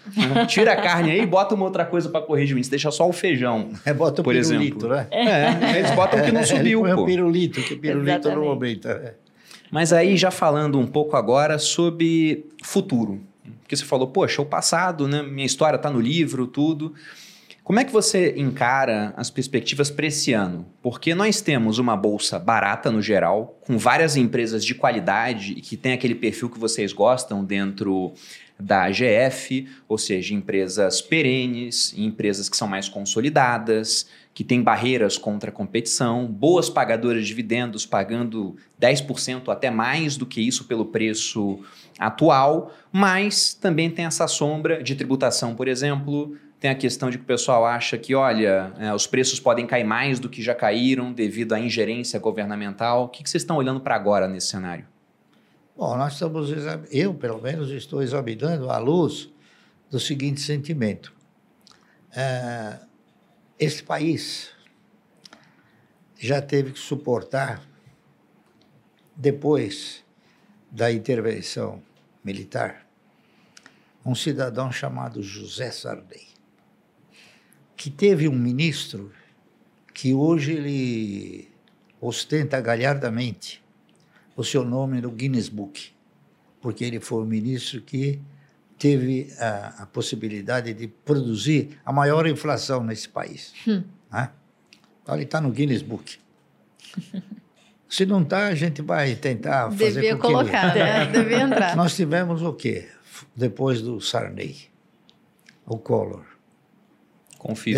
Tira a carne aí e bota uma outra coisa para corrigir o índice. Deixa só o feijão. É, bota o Por pirulito, exemplo. né? É, eles botam o que não subiu, Ele põe pô. o pirulito, que o pirulito não Exatamente. aumenta. É. Mas aí, já falando um pouco agora sobre futuro. Porque você falou, poxa, o passado, né? Minha história está no livro, tudo. Como é que você encara as perspectivas para esse ano? Porque nós temos uma bolsa barata no geral, com várias empresas de qualidade e que tem aquele perfil que vocês gostam dentro da AGF, ou seja, empresas perenes, empresas que são mais consolidadas, que têm barreiras contra a competição, boas pagadoras de dividendos, pagando 10% até mais do que isso pelo preço atual, mas também tem essa sombra de tributação, por exemplo. Tem a questão de que o pessoal acha que, olha, é, os preços podem cair mais do que já caíram devido à ingerência governamental. O que, que vocês estão olhando para agora nesse cenário? Bom, nós estamos, eu pelo menos estou examinando à luz do seguinte sentimento. É, esse país já teve que suportar, depois da intervenção militar, um cidadão chamado José Sarney, que teve um ministro que hoje ele ostenta galhardamente o seu nome no Guinness Book, porque ele foi o ministro que teve a, a possibilidade de produzir a maior inflação nesse país. Hum. Né? Então, ele está no Guinness Book. Se não está, a gente vai tentar fazer Devia colocar, ele... né? Devia entrar. Nós tivemos o quê? Depois do Sarney, o Collor.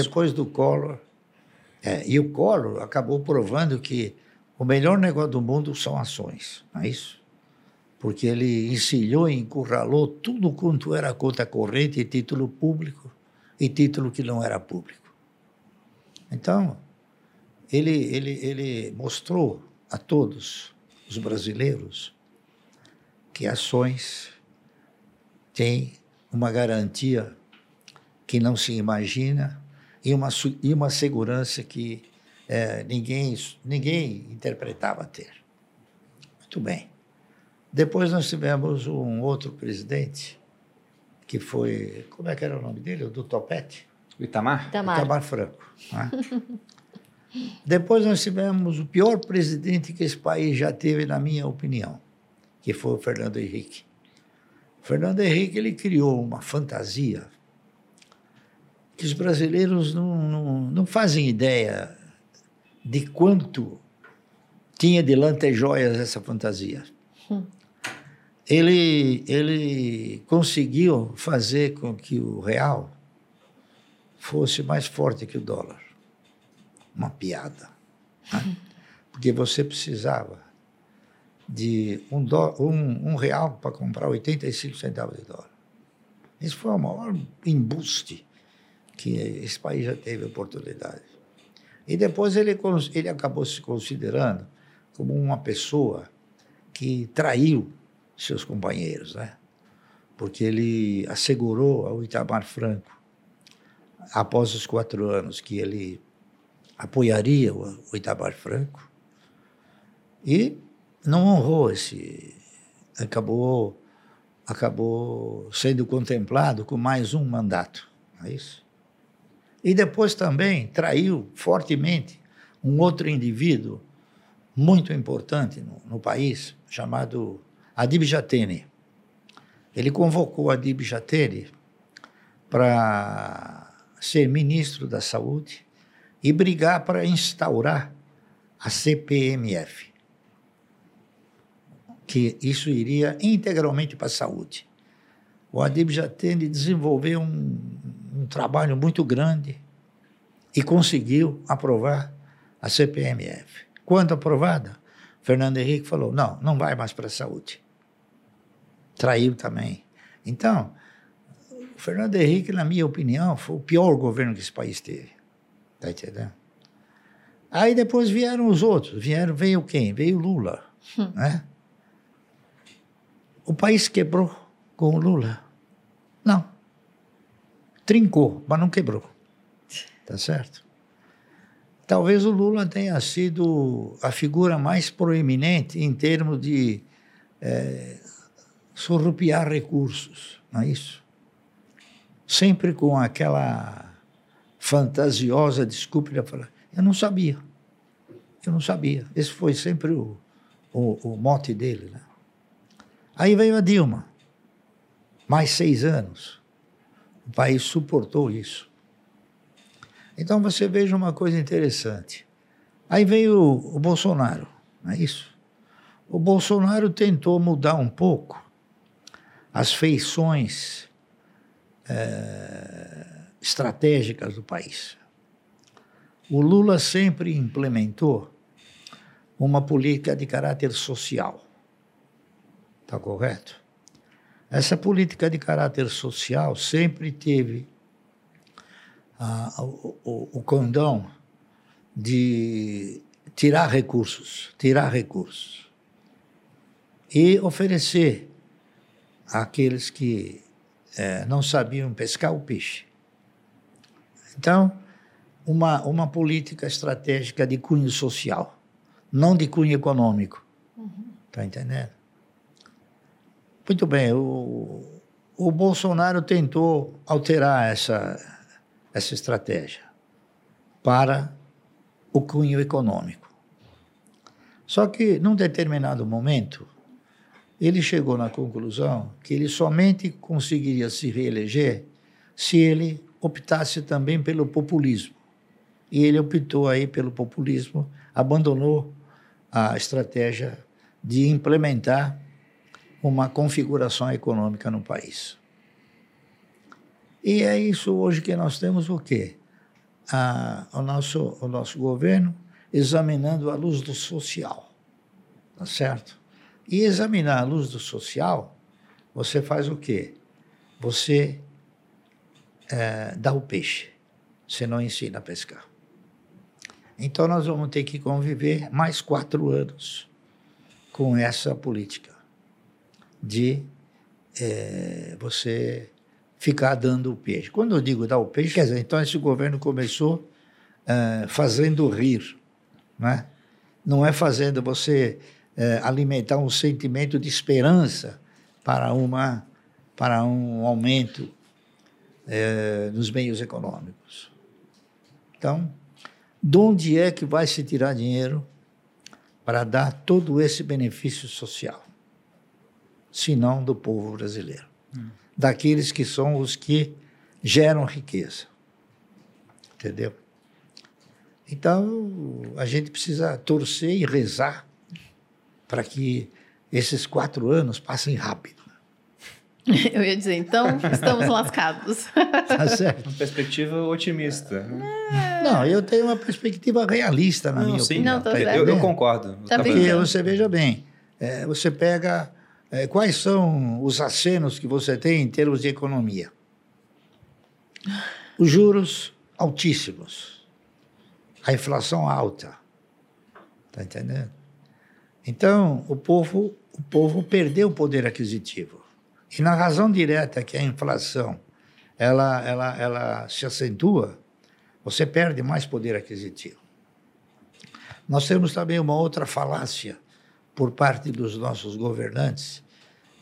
Depois do Collor. É, e o Collor acabou provando que o melhor negócio do mundo são ações, não é isso? Porque ele encilhou e encurralou tudo quanto era conta corrente e título público e título que não era público. Então, ele, ele, ele mostrou a todos os brasileiros que ações têm uma garantia que não se imagina e uma, e uma segurança que é, ninguém, ninguém interpretava ter. Muito bem. Depois nós tivemos um outro presidente, que foi. Como é que era o nome dele? O do Topete? O Itamar? Itamar. Itamar Franco. Né? Depois nós tivemos o pior presidente que esse país já teve, na minha opinião, que foi o Fernando Henrique. O Fernando Henrique ele criou uma fantasia que os brasileiros não, não, não fazem ideia de quanto tinha de lantejouias essa fantasia. Hum. Ele, ele conseguiu fazer com que o real fosse mais forte que o dólar. Uma piada. Né? Porque você precisava de um, do, um, um real para comprar 85 centavos de dólar. Isso foi o maior embuste que esse país já teve oportunidade. E depois ele, ele acabou se considerando como uma pessoa que traiu seus companheiros, né? Porque ele assegurou ao Itamar Franco, após os quatro anos, que ele apoiaria o Itamar Franco e não honrou esse. Acabou, acabou sendo contemplado com mais um mandato, não é isso? E depois também traiu fortemente um outro indivíduo muito importante no, no país, chamado Adib Jatene. Ele convocou Adib Jatene para ser ministro da Saúde e brigar para instaurar a CPMF, que isso iria integralmente para a saúde. O Adib Jatene desenvolveu um, um trabalho muito grande e conseguiu aprovar a CPMF. Quando aprovada, Fernando Henrique falou: não, não vai mais para a saúde. Traiu também. Então, o Fernando Henrique, na minha opinião, foi o pior governo que esse país teve. Está entendendo? Aí depois vieram os outros. Vieram, veio quem? Veio Lula. Hum. Né? O país quebrou com o Lula? Não trincou, mas não quebrou. Tá certo? Talvez o Lula tenha sido a figura mais proeminente em termos de é, surrupiar recursos, não é isso? Sempre com aquela fantasiosa desculpa de falar, eu não sabia, eu não sabia. Esse foi sempre o, o, o mote dele. Né? Aí veio a Dilma, mais seis anos. O país suportou isso. Então você veja uma coisa interessante. Aí veio o, Bolsonaro, não é isso? O Bolsonaro tentou mudar um pouco as feições é, estratégicas do país. O Lula sempre implementou uma política de caráter social. Está correto? Essa política de caráter social sempre teve ah, o, o, o condão de tirar recursos, tirar recursos e oferecer àqueles que é, não sabiam pescar o peixe. Então, uma, uma política estratégica de cunho social, não de cunho econômico. Está uhum. entendendo? Muito bem, o, o Bolsonaro tentou alterar essa, essa estratégia para o cunho econômico. Só que, num determinado momento, ele chegou na conclusão que ele somente conseguiria se reeleger se ele optasse também pelo populismo. E ele optou aí pelo populismo, abandonou a estratégia de implementar uma configuração econômica no país. E é isso hoje que nós temos o quê? A, o, nosso, o nosso governo examinando a luz do social, tá certo? E examinar a luz do social, você faz o quê? Você é, dá o peixe, você não ensina a pescar. Então nós vamos ter que conviver mais quatro anos com essa política de é, você ficar dando o peixe. Quando eu digo dar o peixe, quer dizer, então esse governo começou é, fazendo rir, né? não é fazendo você é, alimentar um sentimento de esperança para, uma, para um aumento é, nos meios econômicos. Então, de onde é que vai se tirar dinheiro para dar todo esse benefício social? Se não do povo brasileiro. Hum. Daqueles que são os que geram riqueza. Entendeu? Então, a gente precisa torcer e rezar para que esses quatro anos passem rápido. Eu ia dizer, então estamos lascados. Tá certo. Uma perspectiva otimista. É. Não, eu tenho uma perspectiva realista na não, minha sim, opinião. Não, tá eu, eu, concordo. Tá Porque você veja bem, é, você pega é, quais são os acenos que você tem em termos de economia. Os juros altíssimos, a inflação alta, tá entendendo? Então, o povo, o povo perdeu o poder aquisitivo. E na razão direta que a inflação ela, ela, ela se acentua, você perde mais poder aquisitivo. Nós temos também uma outra falácia por parte dos nossos governantes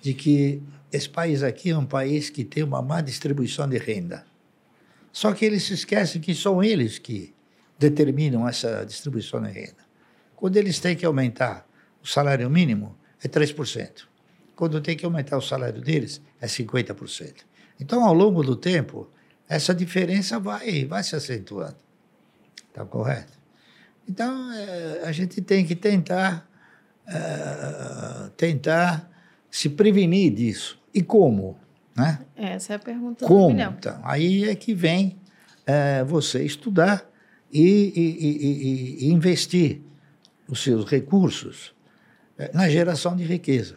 de que esse país aqui é um país que tem uma má distribuição de renda. Só que eles se esquecem que são eles que determinam essa distribuição de renda. Quando eles têm que aumentar o salário mínimo é 3%. Quando tem que aumentar o salário deles, é 50%. Então, ao longo do tempo, essa diferença vai, vai se acentuando. Está correto? Então, é, a gente tem que tentar, é, tentar se prevenir disso. E como? Né? Essa é a pergunta como? do Então, aí é que vem é, você estudar e, e, e, e investir os seus recursos é, na geração de riqueza.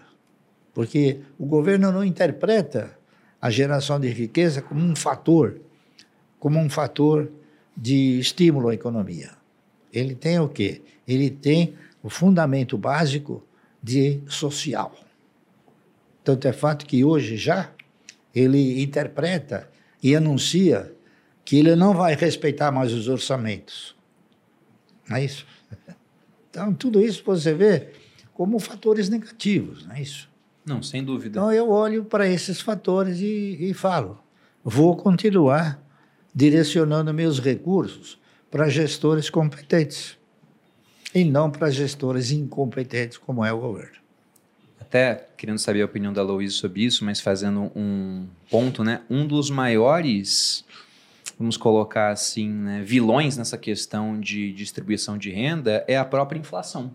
Porque o governo não interpreta a geração de riqueza como um fator, como um fator de estímulo à economia. Ele tem o quê? Ele tem o fundamento básico de social. Tanto é fato que hoje já ele interpreta e anuncia que ele não vai respeitar mais os orçamentos. Não é isso? Então, tudo isso você vê como fatores negativos, não é isso? Não, sem dúvida. Então eu olho para esses fatores e, e falo: vou continuar direcionando meus recursos para gestores competentes e não para gestores incompetentes, como é o governo. Até querendo saber a opinião da Louise sobre isso, mas fazendo um ponto, né? Um dos maiores, vamos colocar assim, né, vilões nessa questão de distribuição de renda é a própria inflação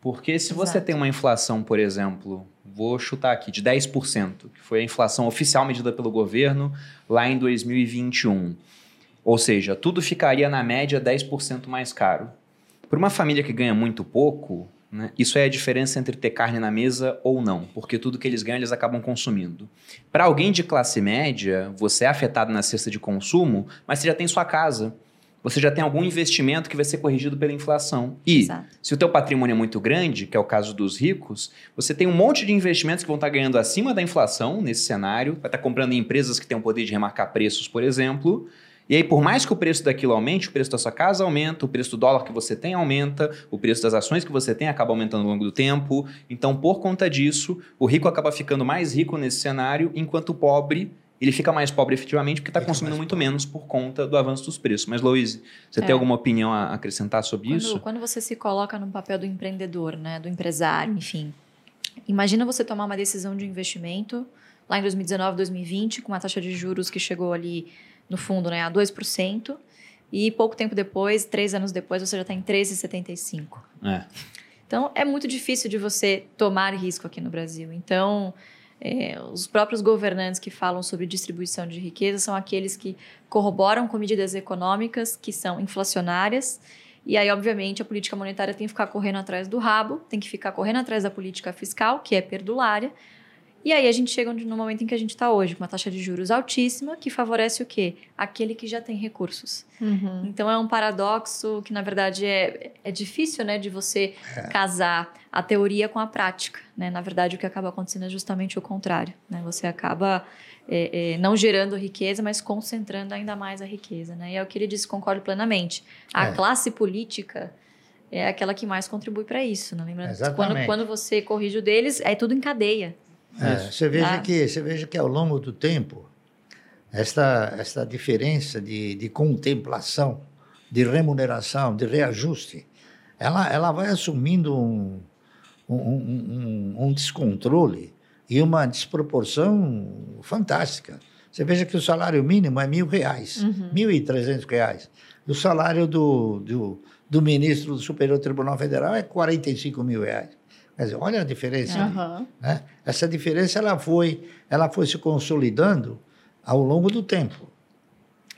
Porque se você tem uma inflação, por exemplo, vou chutar aqui, de 10%, que foi a inflação oficial medida pelo governo lá em 2021. Ou seja, tudo ficaria na média 10% mais caro. Para uma família que ganha muito pouco, né, isso é a diferença entre ter carne na mesa ou não, porque tudo que eles ganham eles acabam consumindo. Para alguém de classe média, você é afetado na cesta de consumo, mas você já tem sua casa você já tem algum investimento que vai ser corrigido pela inflação. E Exato. se o teu patrimônio é muito grande, que é o caso dos ricos, você tem um monte de investimentos que vão estar ganhando acima da inflação nesse cenário, vai estar comprando em empresas que têm o poder de remarcar preços, por exemplo. E aí, por mais que o preço daquilo aumente, o preço da sua casa aumenta, o preço do dólar que você tem aumenta, o preço das ações que você tem acaba aumentando ao longo do tempo. Então, por conta disso, o rico acaba ficando mais rico nesse cenário, enquanto o pobre ele fica mais pobre efetivamente porque está consumindo muito pobre. menos por conta do avanço dos preços. Mas, Louise, você é. tem alguma opinião a acrescentar sobre quando, isso? Quando você se coloca no papel do empreendedor, né, do empresário, enfim, imagina você tomar uma decisão de investimento lá em 2019, 2020, com uma taxa de juros que chegou ali, no fundo, né, a 2%, e pouco tempo depois, três anos depois, você já está em 13,75%. É. Então, é muito difícil de você tomar risco aqui no Brasil. Então, é, os próprios governantes que falam sobre distribuição de riqueza são aqueles que corroboram com medidas econômicas que são inflacionárias. E aí, obviamente, a política monetária tem que ficar correndo atrás do rabo, tem que ficar correndo atrás da política fiscal, que é perdulária, e aí a gente chega no momento em que a gente está hoje, com uma taxa de juros altíssima, que favorece o quê? Aquele que já tem recursos. Uhum. Então é um paradoxo que, na verdade, é, é difícil né, de você é. casar a teoria com a prática. Né? Na verdade, o que acaba acontecendo é justamente o contrário. Né? Você acaba é, é, não gerando riqueza, mas concentrando ainda mais a riqueza. Né? E é o que ele disse, concordo plenamente. A é. classe política é aquela que mais contribui para isso. Né? Lembrando, quando, quando você corrige o deles, é tudo em cadeia. É, você, veja ah. que, você veja que ao longo do tempo, esta, esta diferença de, de contemplação, de remuneração, de reajuste, ela, ela vai assumindo um, um, um, um descontrole e uma desproporção fantástica. Você veja que o salário mínimo é mil reais, uhum. mil e trezentos reais. O salário do, do, do ministro do Superior Tribunal Federal é 45 mil reais. Quer dizer, olha a diferença. Uhum. né? Essa diferença ela foi, ela foi se consolidando ao longo do tempo,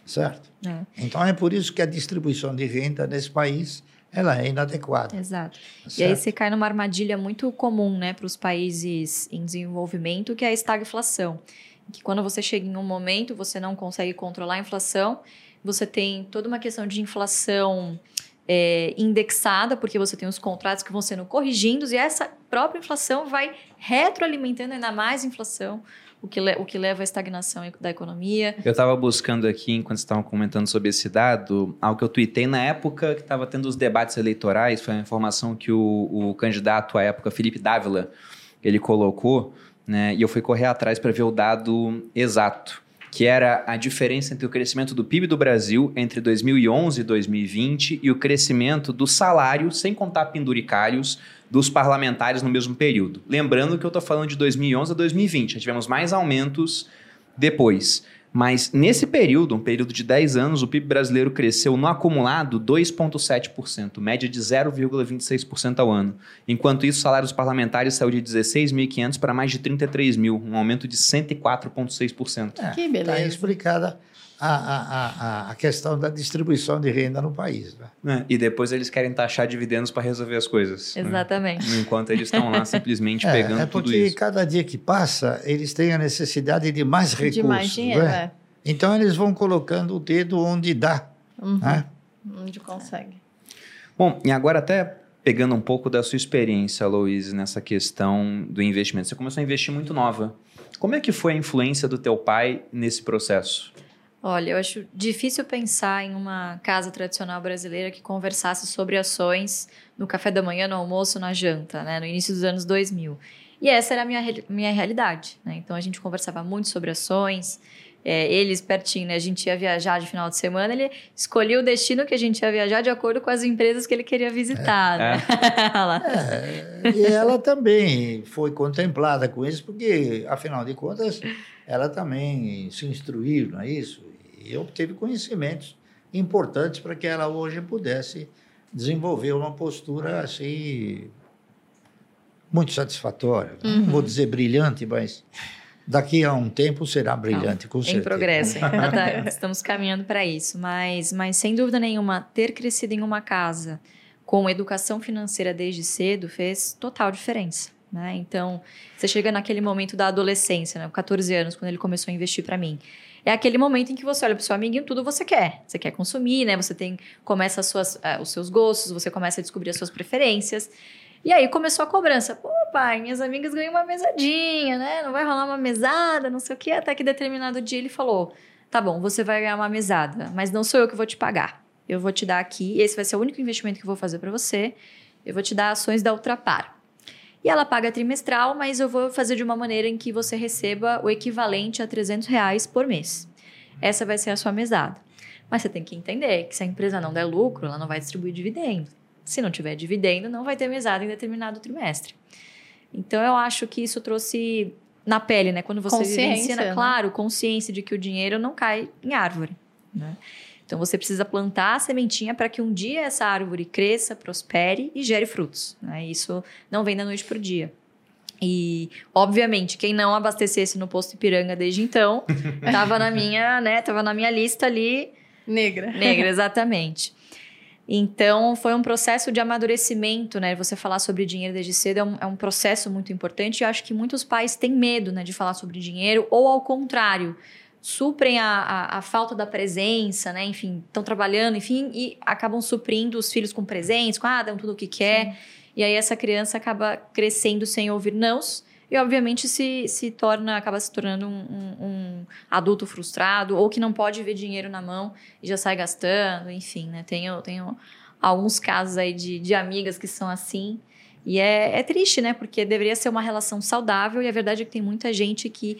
certo? É. Então é por isso que a distribuição de renda nesse país ela é inadequada. Exato. Certo? E aí você cai numa armadilha muito comum, né, para os países em desenvolvimento, que é a estagflação, que quando você chega em um momento você não consegue controlar a inflação, você tem toda uma questão de inflação é, indexada, porque você tem os contratos que vão sendo corrigindo, e essa própria inflação vai retroalimentando ainda mais inflação, o que, o que leva à estagnação da economia. Eu estava buscando aqui, enquanto estavam comentando sobre esse dado, algo que eu tuitei na época que estava tendo os debates eleitorais, foi a informação que o, o candidato à época, Felipe Dávila, ele colocou, né, e eu fui correr atrás para ver o dado exato que era a diferença entre o crescimento do PIB do Brasil entre 2011 e 2020 e o crescimento do salário, sem contar penduricários, dos parlamentares no mesmo período. Lembrando que eu estou falando de 2011 a 2020, já tivemos mais aumentos depois. Mas nesse período, um período de 10 anos, o PIB brasileiro cresceu no acumulado 2,7%, média de 0,26% ao ano. Enquanto isso, o salário dos parlamentares saiu de 16.500 para mais de 33 mil, um aumento de 104,6%. É, que beleza. Está explicada a, a, a, questão da distribuição de renda no país. Né? É, e depois eles querem taxar dividendos para resolver as coisas. Né? Exatamente. Né? Enquanto eles estão lá simplesmente é, pegando é tudo isso. É porque cada dia que passa, eles têm a necessidade de mais recursos. De mais dinheiro, né? é. Então eles vão colocando o dedo onde dá. Uhum. Né? Onde consegue. Bom, e agora até pegando um pouco da sua experiência, Louise, nessa questão do investimento. Você começou a investir muito nova. Como é que foi a influência do teu pai nesse processo? Olha, eu acho difícil pensar em uma casa tradicional brasileira que conversasse sobre ações no café da manhã, no almoço, na janta, né? No início dos anos 2000. E essa era a minha, minha realidade, né? Então a gente conversava muito sobre ações. É, eles pertinho, né? A gente ia viajar de final de semana, ele escolhia o destino que a gente ia viajar de acordo com as empresas que ele queria visitar. É. Né? É. é, e ela também foi contemplada com isso, porque, afinal de contas, ela também se instruiu, não é isso? E obteve conhecimentos importantes para que ela hoje pudesse desenvolver uma postura assim muito satisfatório. Uhum. Não vou dizer brilhante, mas daqui a um tempo será brilhante, com certeza. Em progresso, estamos caminhando para isso. Mas, mas, sem dúvida nenhuma, ter crescido em uma casa com educação financeira desde cedo fez total diferença. Né? Então, você chega naquele momento da adolescência, né? 14 anos, quando ele começou a investir para mim. É aquele momento em que você olha para o seu amiguinho, tudo você quer. Você quer consumir, né? Você tem começa suas, uh, os seus gostos, você começa a descobrir as suas preferências. E aí começou a cobrança. Pô, pai, minhas amigas ganham uma mesadinha, né? Não vai rolar uma mesada, não sei o quê. Até que determinado dia ele falou: tá bom, você vai ganhar uma mesada, mas não sou eu que vou te pagar. Eu vou te dar aqui, esse vai ser o único investimento que eu vou fazer para você. Eu vou te dar ações da Ultrapar. E ela paga trimestral, mas eu vou fazer de uma maneira em que você receba o equivalente a 300 reais por mês. Essa vai ser a sua mesada. Mas você tem que entender que se a empresa não der lucro, ela não vai distribuir dividendo. Se não tiver dividendo, não vai ter mesada em determinado trimestre. Então eu acho que isso trouxe na pele, né? Quando você vivencia, né? claro, consciência de que o dinheiro não cai em árvore, né? Então você precisa plantar a sementinha para que um dia essa árvore cresça, prospere e gere frutos. Né? Isso não vem da noite para o dia. E, obviamente, quem não abastecesse no posto Ipiranga desde então, estava na minha, né? Tava na minha lista ali. Negra. Negra, exatamente. Então, foi um processo de amadurecimento, né? Você falar sobre dinheiro desde cedo é um, é um processo muito importante. E eu acho que muitos pais têm medo né, de falar sobre dinheiro, ou ao contrário, suprem a, a, a falta da presença, né? Enfim, estão trabalhando, enfim, e acabam suprindo os filhos com presentes, com, ah, dão tudo o que quer. Sim. E aí essa criança acaba crescendo sem ouvir nãos e obviamente se, se torna acaba se tornando um, um, um, adulto frustrado ou que não pode ver dinheiro na mão e já sai gastando, enfim, né? Tenho, tenho alguns casos aí de, de amigas que são assim e é, é triste, né? Porque deveria ser uma relação saudável e a verdade é que tem muita gente que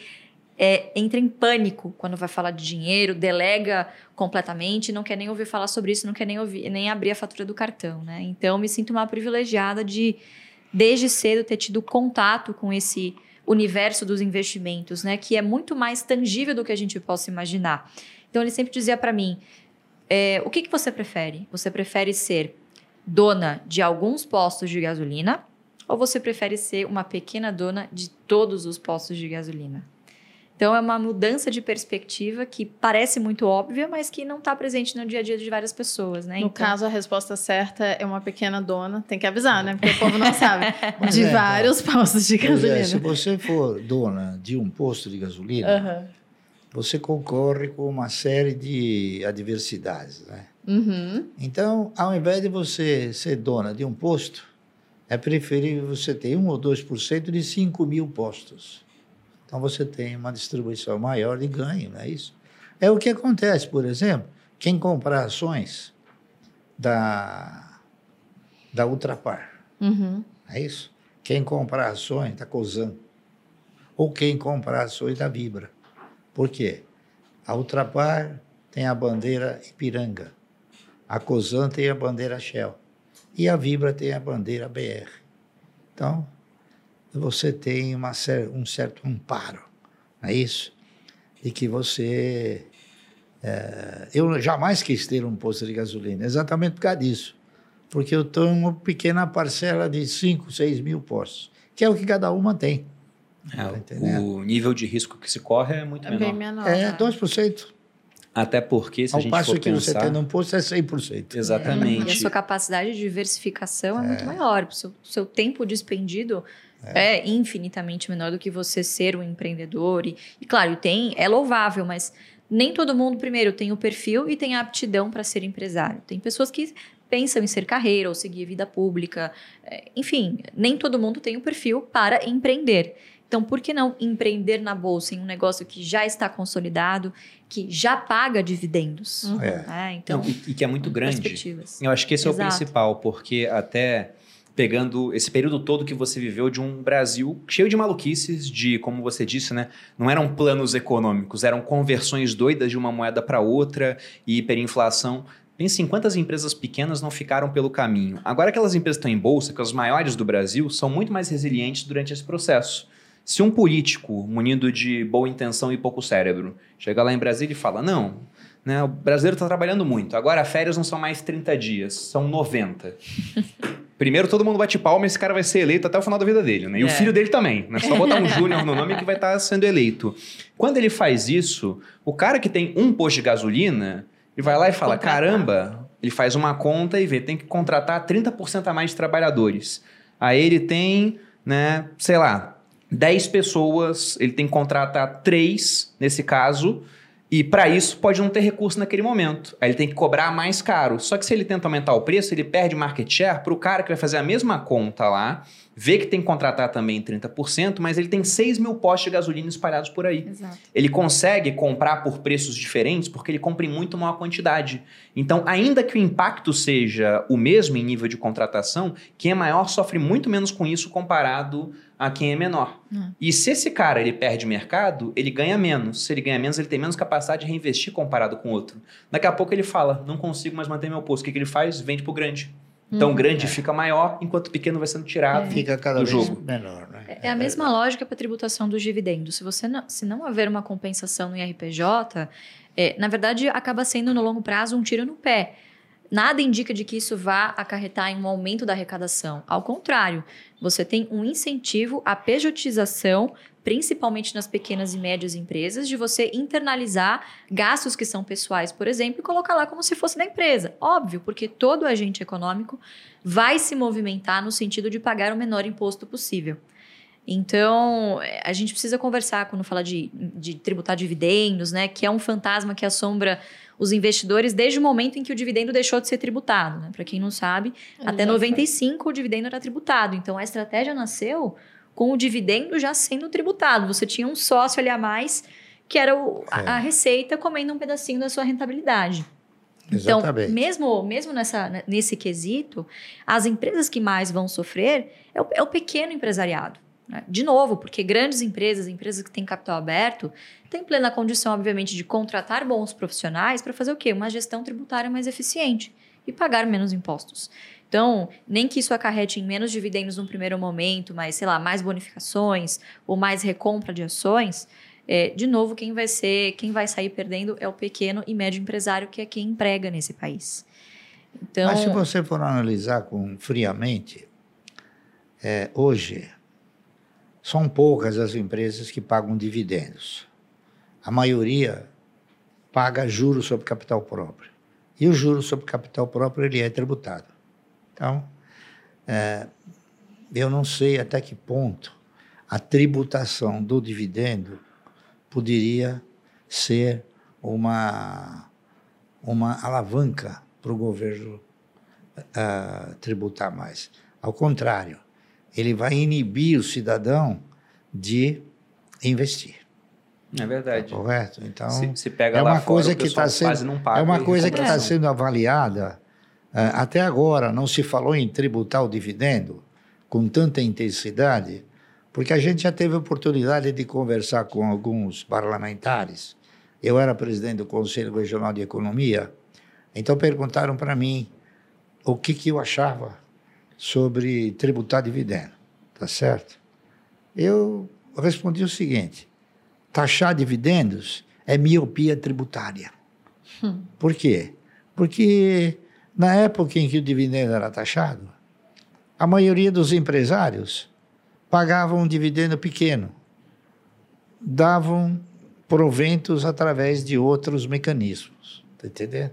é, entra em pânico quando vai falar de dinheiro, delega completamente, não quer nem ouvir falar sobre isso, não quer nem ouvir, nem abrir a fatura do cartão, né? Então me sinto uma privilegiada de desde cedo ter tido contato com esse universo dos investimentos, né, que é muito mais tangível do que a gente possa imaginar. Então ele sempre dizia para mim, é, o que, que você prefere? Você prefere ser dona de alguns postos de gasolina ou você prefere ser uma pequena dona de todos os postos de gasolina? Então é uma mudança de perspectiva que parece muito óbvia, mas que não está presente no dia a dia de várias pessoas, né? No então... caso, a resposta certa é uma pequena dona. Tem que avisar, né? Porque o povo não sabe. de é, vários postos de gasolina. É, se você for dona de um posto de gasolina, uhum. você concorre com uma série de adversidades, né? Uhum. Então, ao invés de você ser dona de um posto, é preferível você ter 1 ou 2% de 5 mil postos. Então você tem uma distribuição maior de ganho, não é isso? É o que acontece, por exemplo, quem comprar ações da, da Ultrapar, uhum. é isso? Quem comprar ações da Cosan, ou quem comprar ações da Vibra. Por quê? A Ultrapar tem a bandeira Ipiranga, a Cosan tem a bandeira Shell e a Vibra tem a bandeira BR. Então, você tem uma, um certo amparo, não é isso? E que você. É, eu jamais quis ter um posto de gasolina, exatamente por causa disso. Porque eu tenho uma pequena parcela de 5, 6 mil postos, que é o que cada uma tem. É, tá o nível de risco que se corre é muito é menor. Bem menor. É, 2%. Até porque, se Ao a gente passo for que pensar... você tem um posto é 100%. Exatamente. E a sua capacidade de diversificação é, é muito maior. O seu, seu tempo despendido é. é. infinitamente menor do que você ser um empreendedor. E, e, claro, tem, é louvável, mas nem todo mundo, primeiro, tem o perfil e tem a aptidão para ser empresário. Tem pessoas que pensam em ser carreira ou seguir vida pública. É, enfim, nem todo mundo tem o perfil para empreender. Então, por que não empreender na bolsa em um negócio que já está consolidado, que já paga dividendos? Uhum. É. É, então, não, e, e, que é muito grande. Eu acho que esse Exato. é o principal, porque até pegando esse período todo que você viveu de um Brasil cheio de maluquices, de, como você disse, né? Não eram planos econômicos, eram conversões doidas de uma moeda para outra e hiperinflação. Pense em quantas empresas pequenas não ficaram pelo caminho. Agora, aquelas empresas que estão em bolsa, que as maiores do Brasil, são muito mais resilientes durante esse processo. Se um político, munido de boa intenção e pouco cérebro, chega lá em Brasília e fala: não, né, o brasileiro está trabalhando muito, agora férias não são mais 30 dias, são 90. Primeiro, todo mundo bate palma, esse cara vai ser eleito até o final da vida dele, né? E É. o filho dele também, né? Só botar um júnior no nome que vai estar sendo eleito. Quando ele faz isso, o cara que tem um posto de gasolina, ele vai lá e fala: Contratar. caramba, ele faz uma conta e vê, tem que contratar 30% a mais de trabalhadores. Aí ele tem, né, sei lá, 10 pessoas, ele tem que contratar 3 nesse caso. E para isso pode não ter recurso naquele momento. Aí ele tem que cobrar mais caro. Só que se ele tenta aumentar o preço, ele perde market share para o cara que vai fazer a mesma conta lá, vê que tem que contratar também 30%, mas ele tem 6 mil postos de gasolina espalhados por aí. Exato. Ele consegue comprar por preços diferentes porque ele compra em muito maior quantidade. Então, ainda que o impacto seja o mesmo em nível de contratação, quem é maior sofre muito menos com isso comparado a quem é menor. Hum. E se esse cara ele perde mercado, ele ganha menos. Se ele ganha menos, ele tem menos capacidade de reinvestir comparado com o outro. Daqui a pouco ele fala: não consigo mais manter meu posto. O que, que ele faz? Vende pro grande. Então o grande fica maior, enquanto o pequeno vai sendo tirado. Fica cada do vez jogo. menor. Né? É a mesma lógica para a tributação dos dividendos. Se você não, se não haver uma compensação no IRPJ, é, na verdade acaba sendo no longo prazo um tiro no pé. Nada indica de que isso vá acarretar em um aumento da arrecadação. Ao contrário, você tem um incentivo à pejotização, principalmente nas pequenas e médias empresas, de você internalizar gastos que são pessoais, por exemplo, e colocar lá como se fosse da empresa. Óbvio, porque todo agente econômico vai se movimentar no sentido de pagar o menor imposto possível. Então, a gente precisa conversar quando fala de, de tributar dividendos, né? Que é um fantasma que assombra os investidores desde o momento em que o dividendo deixou de ser tributado. Né? Para quem não sabe, Ele até já 95 o dividendo era tributado. Então, a estratégia nasceu com o dividendo já sendo tributado. Você tinha um sócio ali a mais, que era o- a, É. a receita comendo um pedacinho da sua rentabilidade. Então, Exatamente. mesmo, mesmo nessa, nesse quesito, as empresas que mais vão sofrer é o, é o pequeno empresariado. Né? De novo, porque grandes empresas, empresas que têm capital aberto, têm plena condição, obviamente, de contratar bons profissionais para fazer o quê? Uma gestão tributária mais eficiente e pagar menos impostos. Então, nem que isso acarrete em menos dividendos num primeiro momento, mas, sei lá, mais bonificações ou mais recompra de ações, é, de novo, quem vai ser, quem vai sair perdendo é o pequeno e médio empresário, que é quem emprega nesse país. Então, Mas se você for analisar com friamente, é, hoje são poucas as empresas que pagam dividendos. A maioria paga juros sobre capital próprio. E o juro sobre capital próprio ele é tributado. Então, é, eu não sei até que ponto a tributação do dividendo poderia ser uma, uma alavanca para o governo ah, tributar mais. Ao contrário, ele vai inibir o cidadão de investir. É verdade. Tá correto? Então, se, se pega é uma fora, coisa o que está sendo paga é uma coisa que está sendo avaliada eh, até agora não se falou em tributar o dividendo com tanta intensidade porque a gente já teve oportunidade de conversar com alguns parlamentares eu era presidente do Conselho Regional de Economia então perguntaram para mim o que que eu achava sobre tributar dividendo tá certo eu respondi o seguinte taxar dividendos é miopia tributária. Por quê? Porque na época em que o dividendo era taxado, a maioria dos empresários pagavam um dividendo pequeno, davam proventos através de outros mecanismos. Está entendendo?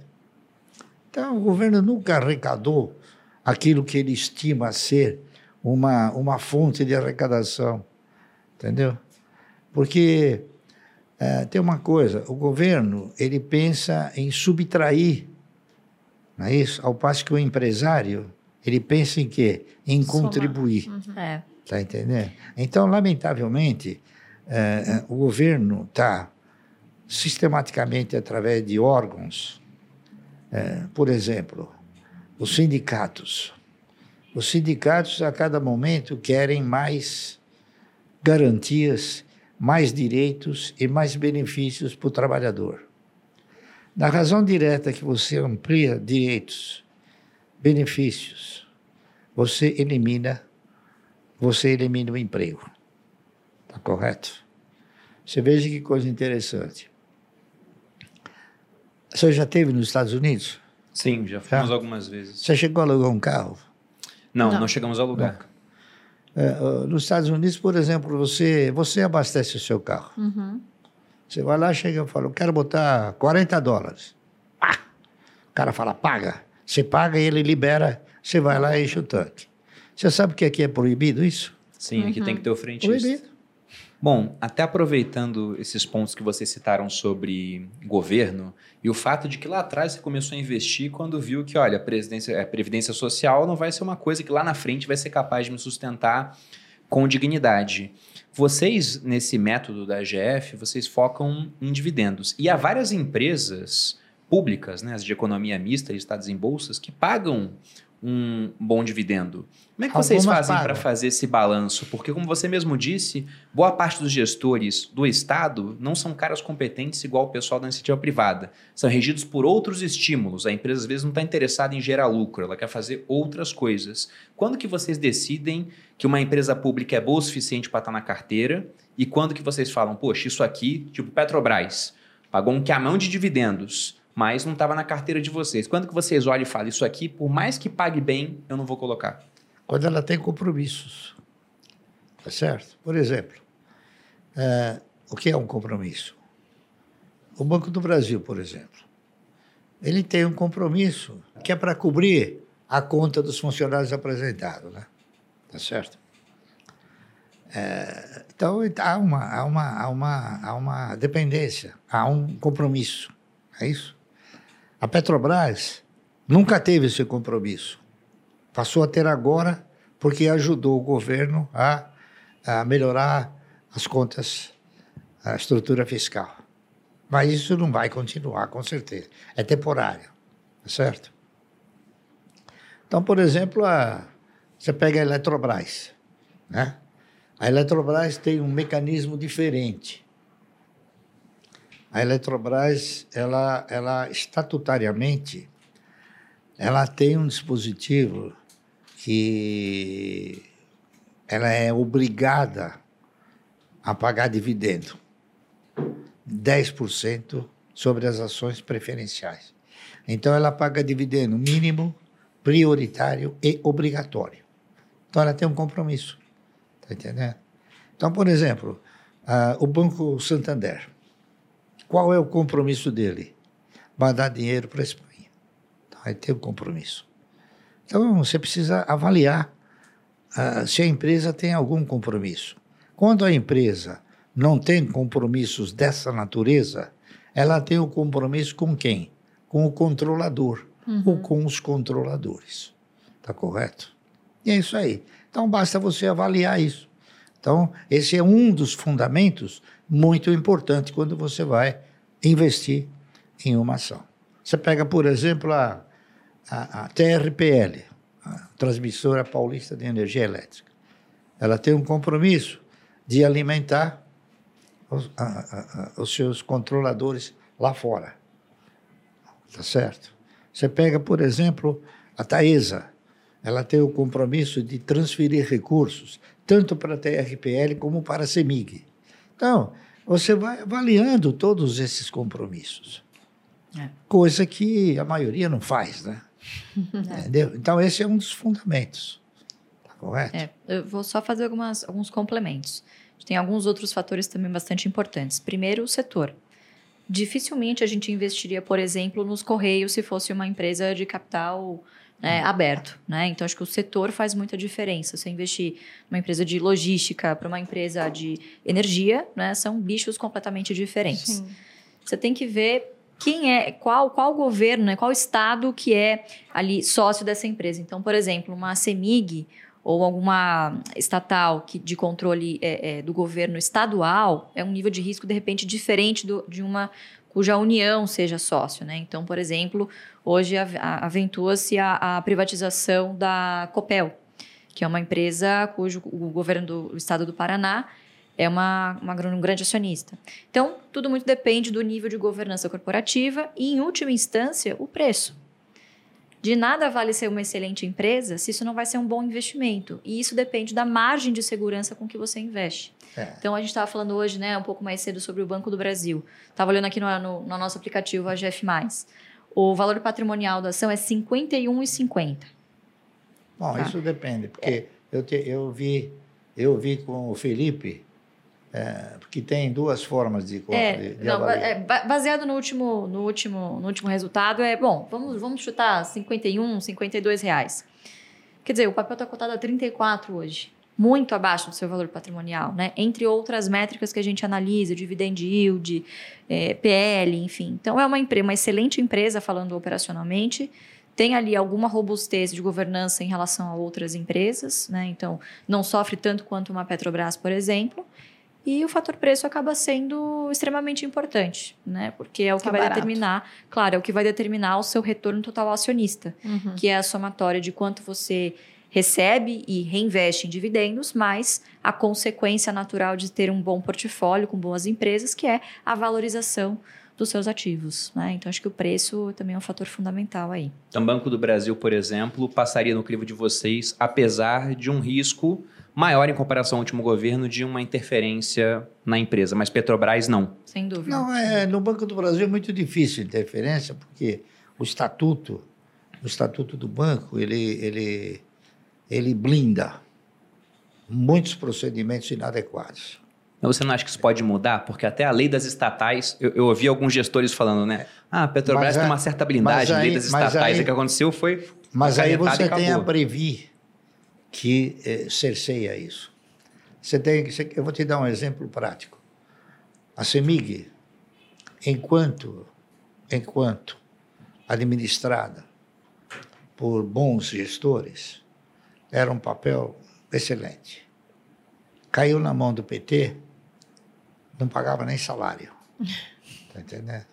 Então, o governo nunca arrecadou aquilo que ele estima ser uma, uma fonte de arrecadação. Entendeu? Porque eh, tem uma coisa, o governo ele pensa em subtrair, não é isso? Ao passo que o empresário ele pensa em quê? Em Somar. contribuir. é, Está entendendo? Então, lamentavelmente, eh, eh, o governo está sistematicamente através de órgãos, eh, por exemplo, os sindicatos. Os sindicatos, a cada momento, querem mais garantias, mais direitos e mais benefícios para o trabalhador. Na razão direta que você amplia direitos, benefícios, você elimina você elimina o emprego. Está correto? Você veja que coisa interessante. Você já esteve nos Estados Unidos? Sim, já fomos algumas vezes. Você chegou a alugar um carro? Não, não, não chegamos ao lugar. É, nos Estados Unidos, por exemplo, você, você abastece o seu carro. Uhum. Você vai lá, chega e fala, eu quero botar 40 dólares. Ah! O cara fala, paga. Você paga e ele libera, você vai lá e enche o tanque. Você sabe que aqui é proibido isso? Sim, uhum. aqui tem que ter o frentista. Proibido. Bom, até aproveitando esses pontos que vocês citaram sobre governo e o fato de que lá atrás você começou a investir quando viu que, olha, a, a previdência social não vai ser uma coisa que lá na frente vai ser capaz de me sustentar com dignidade. Vocês, nesse método da AGF, vocês focam em dividendos. E há várias empresas públicas, né, as de economia mista, estados em bolsas, que pagam um bom dividendo. Como é que vocês fazem para fazer esse balanço? Porque, como você mesmo disse, boa parte dos gestores do Estado não são caras competentes igual o pessoal da iniciativa privada. São regidos por outros estímulos. A empresa, às vezes, não está interessada em gerar lucro, ela quer fazer outras coisas. Quando que vocês decidem que uma empresa pública é boa o suficiente para estar tá na carteira? E quando que vocês falam, poxa, isso aqui, tipo Petrobras, pagou um camão de dividendos, mas não estava na carteira de vocês. Quando que vocês olham e falam, isso aqui, por mais que pague bem, eu não vou colocar? quando ela tem compromissos. Tá certo? Por exemplo, é, o que é um compromisso? O Banco do Brasil, por exemplo, ele tem um compromisso que é para cobrir a conta dos funcionários apresentados, né? Tá certo? É, então, há uma, há, uma, há, uma, há uma dependência, há um compromisso, é isso? A Petrobras nunca teve esse compromisso. Passou a ter agora porque ajudou o governo a, a melhorar as contas, a estrutura fiscal. Mas isso não vai continuar, com certeza. É temporário, tá certo? Então, por exemplo, a, você pega a Eletrobras, né? A Eletrobras tem um mecanismo diferente. A Eletrobras, ela, ela estatutariamente, ela tem um dispositivo que ela é obrigada a pagar dividendo, 10% sobre as ações preferenciais. Então ela paga dividendo mínimo, prioritário e obrigatório. Então ela tem um compromisso, tá entendendo? Então, por exemplo, uh, o Banco Santander, qual é o compromisso dele? Mandar dinheiro para a Espanha. Então, ele tem um compromisso. Então, você precisa avaliar uh, se a empresa tem algum compromisso. Quando a empresa não tem compromissos dessa natureza, ela tem o um compromisso com quem? Com o controlador uhum. ou com os controladores. Está correto? E é isso aí. Então, basta você avaliar isso. Então, esse é um dos fundamentos muito importante quando você vai investir em uma ação. Você pega, por exemplo, a a, a TRPL, a Transmissora Paulista de Energia Elétrica, ela tem um compromisso de alimentar os, a, a, os seus controladores lá fora. Tá certo? Você pega, por exemplo, a Taesa, ela tem o compromisso de transferir recursos, tanto para a TRPL como para a CEMIG. Então, você vai avaliando todos esses compromissos. É. Coisa que a maioria não faz, né? Entendeu? Então, esse é um dos fundamentos. Tá correto? É, eu vou só fazer algumas, alguns complementos. Tem alguns outros fatores também bastante importantes. Primeiro, o setor. Dificilmente a gente investiria, por exemplo, nos Correios se fosse uma empresa de capital né, hum. aberto. Né? Então, acho que o setor faz muita diferença. Você investir numa empresa de logística para uma empresa de energia, né, são bichos completamente diferentes. Sim. Você tem que ver quem é, qual, qual governo, né, qual estado que é ali sócio dessa empresa. Então, por exemplo, uma CEMIG ou alguma estatal que, de controle é, é, do governo estadual é um nível de risco, de repente, diferente do, de uma cuja União seja sócio. Né? Então, por exemplo, hoje aventua-se a, a, privatização da Copel, que é uma empresa cujo o governo do estado do Paraná é uma, uma, um grande acionista. Então, tudo muito depende do nível de governança corporativa e, em última instância, o preço. De nada vale ser uma excelente empresa se isso não vai ser um bom investimento. E isso depende da margem de segurança com que você investe. É. Então, a gente estava falando hoje, né, um pouco mais cedo, sobre o Banco do Brasil. Estava olhando aqui no, no, no, nosso aplicativo, AGF. O valor patrimonial da ação é R$ 51,50. Bom, tá. isso depende, porque é. eu, te, eu, vi, eu vi com o Felipe é, que tem duas formas de, é, de, de não, é, baseado no último, no último, no último resultado é bom. Vamos, vamos chutar 51, 52 reais. Quer dizer, o papel está cotado a 34 hoje, muito abaixo do seu valor patrimonial, né? Entre outras métricas que a gente analisa, dividend yield, é, PL, enfim. Então é uma empresa, uma excelente empresa falando operacionalmente tem ali alguma robustez de governança em relação a outras empresas, né? Então, não sofre tanto quanto uma Petrobras, por exemplo. E o fator preço acaba sendo extremamente importante, né? Porque é o que tá vai barato. determinar, claro, é o que vai determinar o seu retorno total acionista, uhum. que é a somatória de quanto você recebe e reinveste em dividendos, mais a consequência natural de ter um bom portfólio com boas empresas, que é a valorização dos seus ativos. Né? Então, acho que o preço também é um fator fundamental aí. Então, Banco do Brasil, por exemplo, passaria no crivo de vocês, apesar de um risco maior em comparação ao último governo de uma interferência na empresa, mas Petrobras não. Sem dúvida. Não, é, no Banco do Brasil é muito difícil interferência, porque o estatuto, o estatuto do banco, ele, ele, ele blinda muitos procedimentos inadequados. Mas você não acha que isso pode mudar? Porque até a lei das estatais, eu, eu ouvi alguns gestores falando, né? Ah, a Petrobras mas, tem uma certa blindagem, aí, lei das estatais. Aí, o que aconteceu foi. Mas aí você tem a Previ, que eh, cerceia isso. Você tem, você, eu vou te dar um exemplo prático. A CEMIG, enquanto, enquanto administrada por bons gestores, era um papel excelente. Caiu na mão do PT, não pagava nem salário. Está entendendo?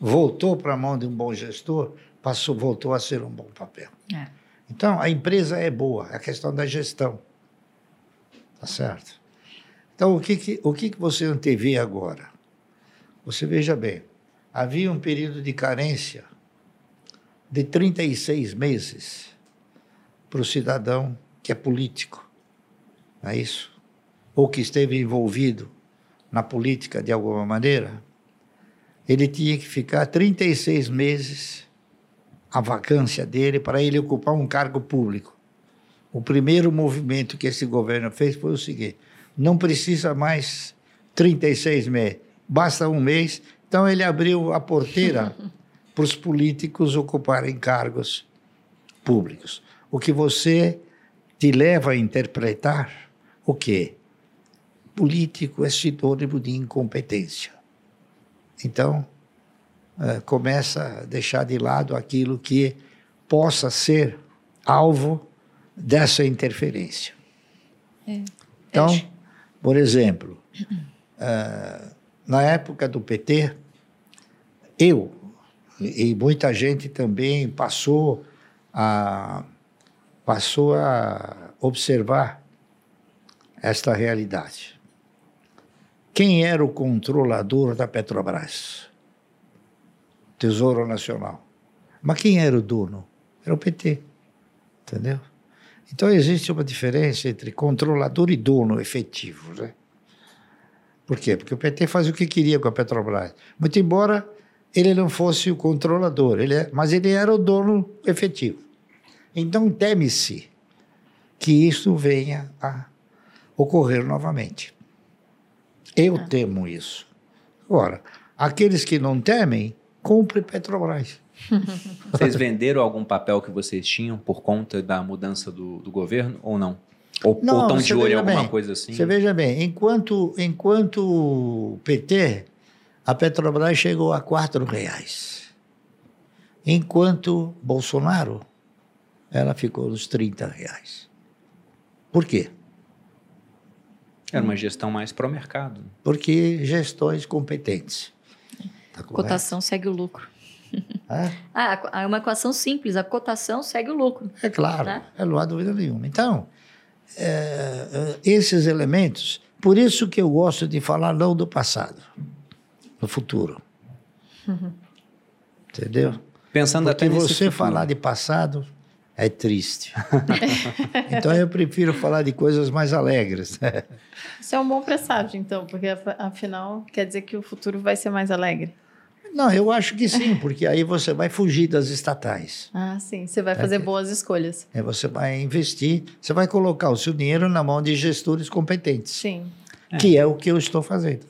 Voltou para a mão de um bom gestor, passou, voltou a ser um bom papel. É. Então, a empresa é boa, é a questão da gestão. Tá certo? Então, o que, que, o que, que você antevê agora? Você veja bem, havia um período de carência de 36 meses para o cidadão que é político, não é isso? Ou que esteve envolvido na política de alguma maneira, ele tinha que ficar 36 meses a vacância dele para ele ocupar um cargo público. O primeiro movimento que esse governo fez foi o seguinte: não precisa mais 36 meses, basta um mês. Então ele abriu a porteira para os políticos ocuparem cargos públicos. O que você te leva a interpretar o quê? Político é sinônimo de incompetência. Então, eh, começa a deixar de lado aquilo que possa ser alvo dessa interferência. É. Então, por exemplo, uh, na época do PT, eu e muita gente também passou a passou a observar esta realidade. Quem era o controlador da Petrobras? Tesouro Nacional. Mas quem era o dono? Era o PT. Entendeu? Então existe uma diferença entre controlador e dono efetivo. Né? Por quê? Porque o PT fazia o que queria com a Petrobras. Muito embora ele não fosse o controlador, ele é, mas ele era o dono efetivo. Então teme-se que isso venha a ocorrer novamente. Eu ah. temo isso. Agora, aqueles que não temem compre Petrobras. Vocês venderam algum papel que vocês tinham por conta da mudança do, do governo ou não? Ou, não, estão de olho em alguma bem, coisa assim? Você veja bem, enquanto, enquanto PT, a Petrobras chegou a quatro reais. Enquanto Bolsonaro, ela ficou nos 30 reais. Por quê? Era uma gestão mais pro mercado. Porque gestões competentes. Tá cotação segue o lucro. É? ah, é uma equação simples, a cotação segue o lucro. É claro, né? é, não há dúvida nenhuma. Então, é, é, esses elementos, por isso que eu gosto de falar não do passado, no futuro. Uhum. Entendeu? Pensando Porque até você futuro. falar de passado é triste. então eu prefiro falar de coisas mais alegres. Isso é um bom presságio, então, porque afinal quer dizer que o futuro vai ser mais alegre. Não, eu acho que sim, porque aí você vai fugir das estatais. Ah, sim. Você vai fazer boas escolhas. É, você vai investir, você vai colocar o seu dinheiro na mão de gestores competentes. Sim. Que é o que eu estou fazendo.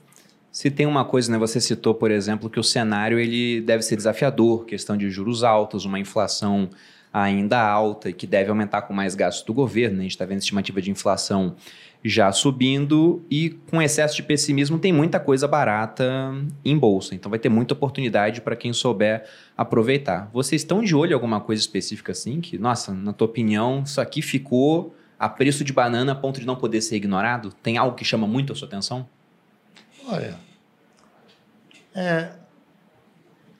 Se tem uma coisa, né? Você citou, por exemplo, que o cenário ele deve ser desafiador, questão de juros altos, uma inflação ainda alta e que deve aumentar com mais gastos do governo. Né? A gente está vendo estimativa de inflação já subindo e com excesso de pessimismo tem muita coisa barata em bolsa. Então vai ter muita oportunidade para quem souber aproveitar. Vocês estão de olho em alguma coisa específica assim que, nossa, na tua opinião, isso aqui ficou a preço de banana a ponto de não poder ser ignorado? Tem algo que chama muito a sua atenção? Olha, é,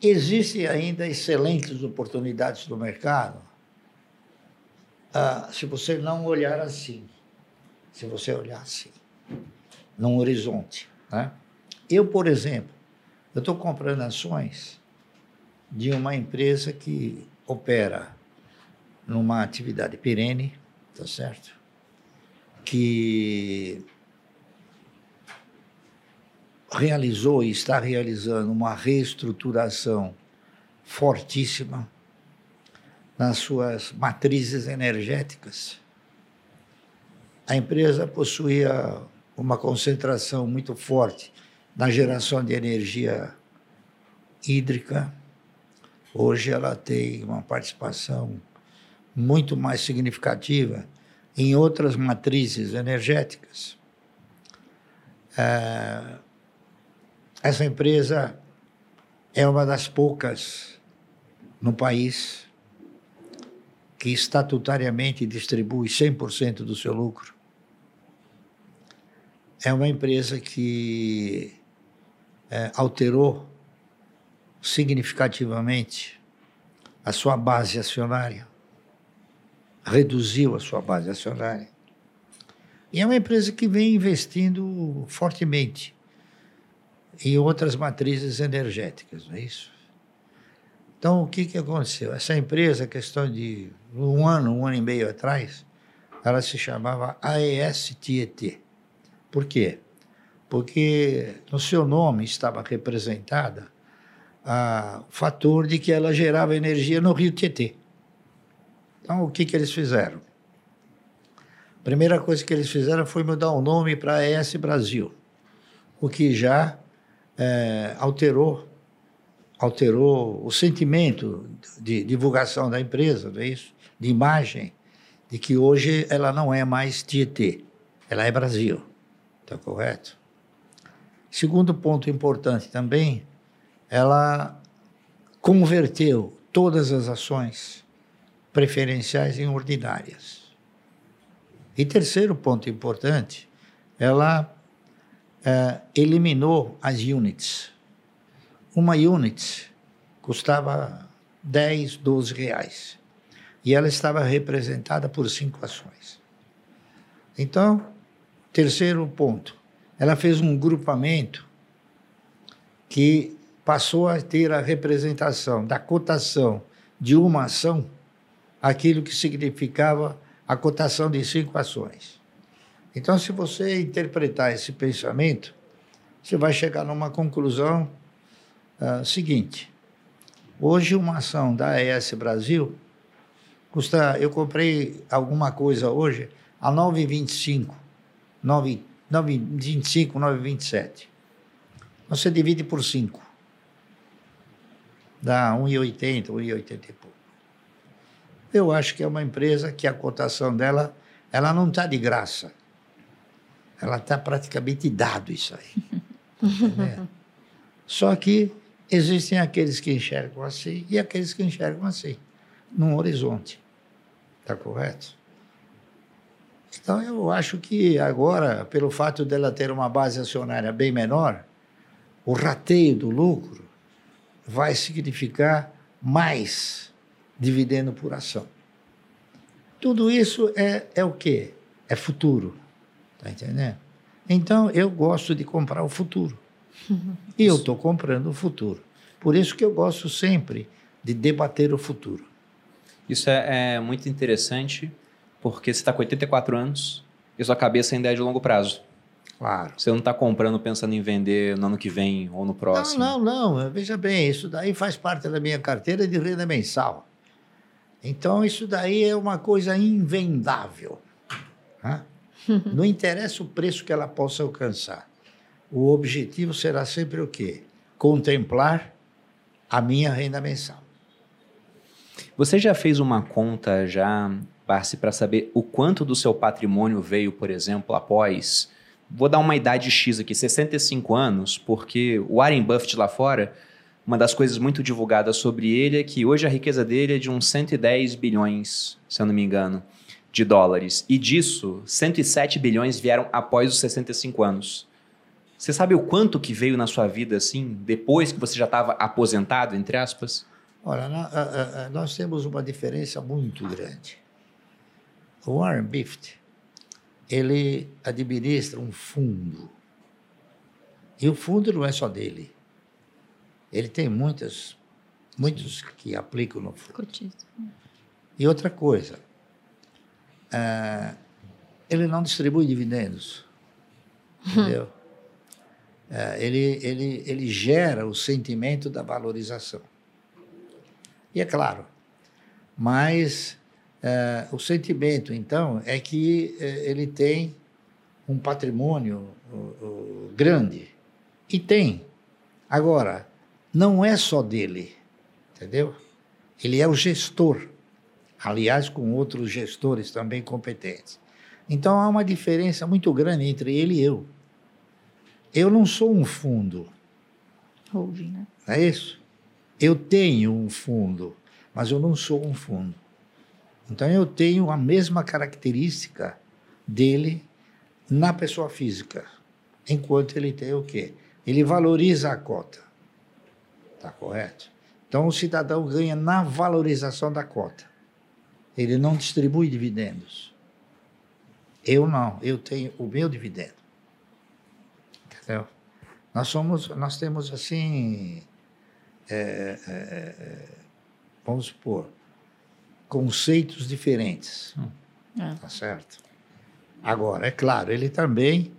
existem ainda excelentes oportunidades no mercado ah, se você não olhar assim se você olhar assim, num horizonte. Né? Eu, por exemplo, eu estou comprando ações de uma empresa que opera numa atividade perene, tá certo? Que realizou e está realizando uma reestruturação fortíssima nas suas matrizes energéticas a empresa possuía uma concentração muito forte na geração de energia hídrica. Hoje ela tem uma participação muito mais significativa em outras matrizes energéticas. É, essa empresa é uma das poucas no país que estatutariamente distribui 100% do seu lucro é uma empresa que é, alterou significativamente a sua base acionária, reduziu a sua base acionária. E é uma empresa que vem investindo fortemente em outras matrizes energéticas, não é isso? Então, o que, que aconteceu? Essa empresa, questão de um ano, um ano e meio atrás, ela se chamava AES Tietê. Por quê? Porque no seu nome estava representada o fator de que ela gerava energia no rio Tietê. Então, o que, que eles fizeram? A primeira coisa que eles fizeram foi mudar o nome para ES Brasil, o que já é, alterou alterou o sentimento de divulgação da empresa, não é isso? de imagem, de que hoje ela não é mais Tietê, ela é Brasil. Está correto? Segundo ponto importante também, ela converteu todas as ações preferenciais em ordinárias. E terceiro ponto importante, ela é, eliminou as units. Uma unit custava 10, 12 reais. E ela estava representada por cinco ações. Então, Terceiro ponto, ela fez um grupamento que passou a ter a representação da cotação de uma ação, aquilo que significava a cotação de cinco ações. Então, se você interpretar esse pensamento, você vai chegar numa conclusão uh, seguinte. Hoje, uma ação da AES Brasil custa. Eu comprei alguma coisa hoje a 9,25. 9,25, 9,27. Você divide por 5. Dá 1,80, 1,80 e pouco. Eu acho que é uma empresa que a cotação dela, ela não está de graça. Ela está praticamente dado isso aí. Só que existem aqueles que enxergam assim e aqueles que enxergam assim, num horizonte. Está correto? Então, eu acho que agora, pelo fato dela ter uma base acionária bem menor, o rateio do lucro vai significar mais dividendo por ação. Tudo isso é, é o quê? É futuro. Está entendendo? Então, eu gosto de comprar o futuro. E eu estou comprando o futuro. Por isso que eu gosto sempre de debater o futuro. Isso é, é muito interessante porque você está com 84 anos e sua cabeça ainda é de longo prazo. Claro. Você não está comprando pensando em vender no ano que vem ou no próximo. Não, não, não. Veja bem, isso daí faz parte da minha carteira de renda mensal. Então, isso daí é uma coisa invendável. Né? Não interessa o preço que ela possa alcançar. O objetivo será sempre o quê? Contemplar a minha renda mensal. Você já fez uma conta já, Barsi, para saber o quanto do seu patrimônio veio, por exemplo, após Vou dar uma idade X aqui, 65 anos, porque o Warren Buffett lá fora, uma das coisas muito divulgadas sobre ele é que hoje a riqueza dele é de uns 110 bilhões, se eu não me engano, de dólares. E disso, 107 bilhões vieram após os 65 anos. Você sabe o quanto que veio na sua vida, assim, depois que você já estava aposentado, entre aspas? Olha, nós temos uma diferença muito grande. O Warren Buffett, ele administra um fundo. E o fundo não é só dele. Ele tem muitas, muitos que aplicam no fundo. E outra coisa, uh, ele não distribui dividendos. Entendeu? Uh, ele, ele, ele gera o sentimento da valorização. E é claro, mas é, o sentimento, então, é que é, ele tem um patrimônio grande. E tem. Agora, não é só dele, entendeu? Ele é o gestor, aliás, com outros gestores também competentes. Então há uma diferença muito grande entre ele e eu. Eu não sou um fundo. Holding, né? É isso? Eu tenho um fundo, mas eu não sou um fundo. Então eu tenho a mesma característica dele na pessoa física, enquanto ele tem o quê? Ele valoriza a cota. Tá correto? Então o cidadão ganha na valorização da cota. Ele não distribui dividendos. Eu não, eu tenho o meu dividendo. Entendeu? Nós somos, nós temos assim, é, é, é, vamos supor, conceitos diferentes. Hum. É. Tá certo? Agora, é claro, ele também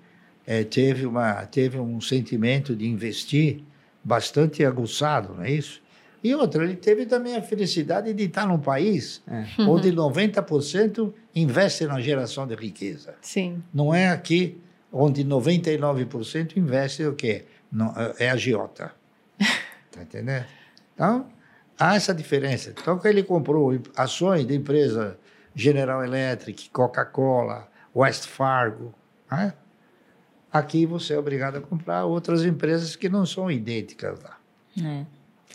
é, teve, uma, teve um sentimento de investir bastante aguçado, não é isso? E outra, ele teve também a felicidade de estar num país é. onde 90% investe na geração de riqueza. Sim. Não é aqui onde 99% investe o quê? Não, é agiota. Está entendendo? Então, Há essa diferença. Então, ele comprou ações de empresa General Electric, Coca-Cola, West Fargo, né? aqui você é obrigado a comprar outras empresas que não são idênticas lá. É.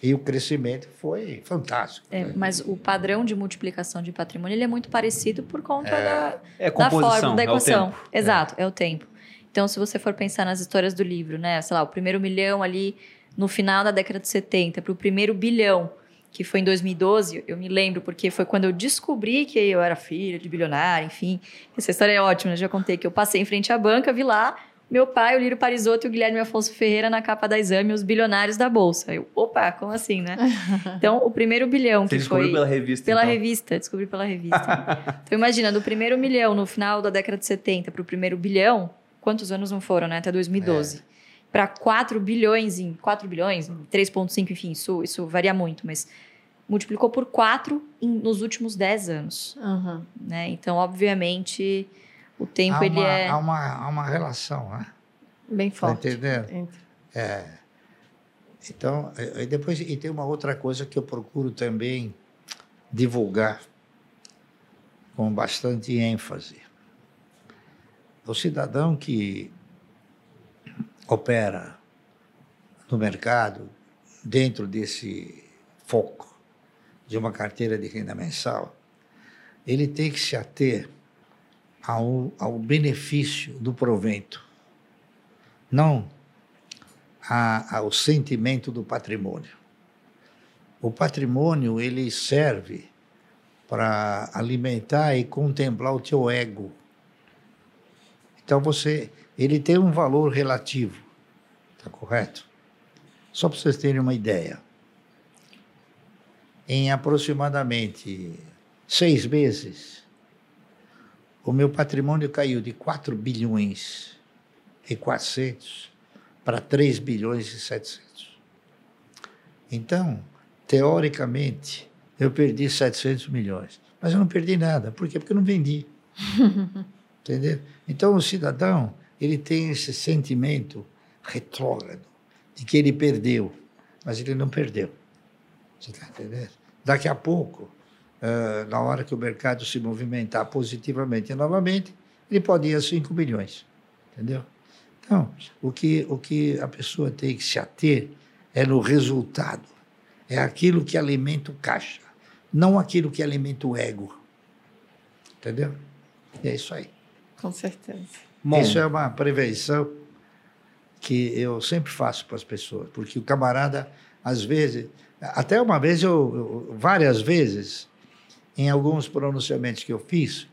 E o crescimento foi fantástico. É, né? Mas o padrão de multiplicação de patrimônio ele é muito parecido por conta é. da, é da forma, da equação. É Exato, é. é o tempo. Então, se você for pensar nas histórias do livro, né? Sei lá, o primeiro milhão ali no final da década de 70 para o primeiro bilhão que foi em 2012, eu me lembro, porque foi quando eu descobri que eu era filha de bilionário, enfim. Essa história é ótima, já contei que eu passei em frente à banca, vi lá meu pai, o Lírio Parisotto e o Guilherme Afonso Ferreira na capa da exame, os bilionários da Bolsa. Eu, opa, como assim, né? Então, o primeiro bilhão Você que foi... pela revista, Pela então. revista, descobri pela revista. então, imagina, do primeiro milhão no final da década de 70 para o primeiro bilhão, quantos anos não foram, né? Até 2012. É. Para 4 bilhões em... 4 bilhões, 3,5, enfim, isso, isso varia muito, mas multiplicou por quatro em, nos últimos dez anos. Uhum. Né? Então, obviamente, o tempo há ele uma, é... Há uma, há uma relação, né? Bem tá forte. Tá entendendo? É. Então, e depois e tem uma outra coisa que eu procuro também divulgar com bastante ênfase. O cidadão que opera no mercado dentro desse foco de uma carteira de renda mensal, ele tem que se ater ao, ao benefício do provento, não a, ao sentimento do patrimônio. O patrimônio ele serve para alimentar e contemplar o teu ego. Então você, ele tem um valor relativo, tá correto? Só para vocês terem uma ideia em aproximadamente seis meses, o meu patrimônio caiu de 4 bilhões e 400 para 3 bilhões e 700. Então, teoricamente, eu perdi 700 milhões. Mas eu não perdi nada. Por quê? Porque eu não vendi. Entendeu? Então, o cidadão, ele tem esse sentimento retrógrado de que ele perdeu, mas ele não perdeu. Você está entendendo? Daqui a pouco, uh, na hora que o mercado se movimentar positivamente novamente, ele pode ir a 5 bilhões. Entendeu? Então, o que, o que a pessoa tem que se ater é no resultado. É aquilo que alimenta o caixa, não aquilo que alimenta o ego. Entendeu? E é isso aí. Com certeza. Bom, isso é uma prevenção que eu sempre faço para as pessoas, porque o camarada, às vezes, até uma vez, eu, eu várias vezes, em alguns pronunciamentos que eu fiz,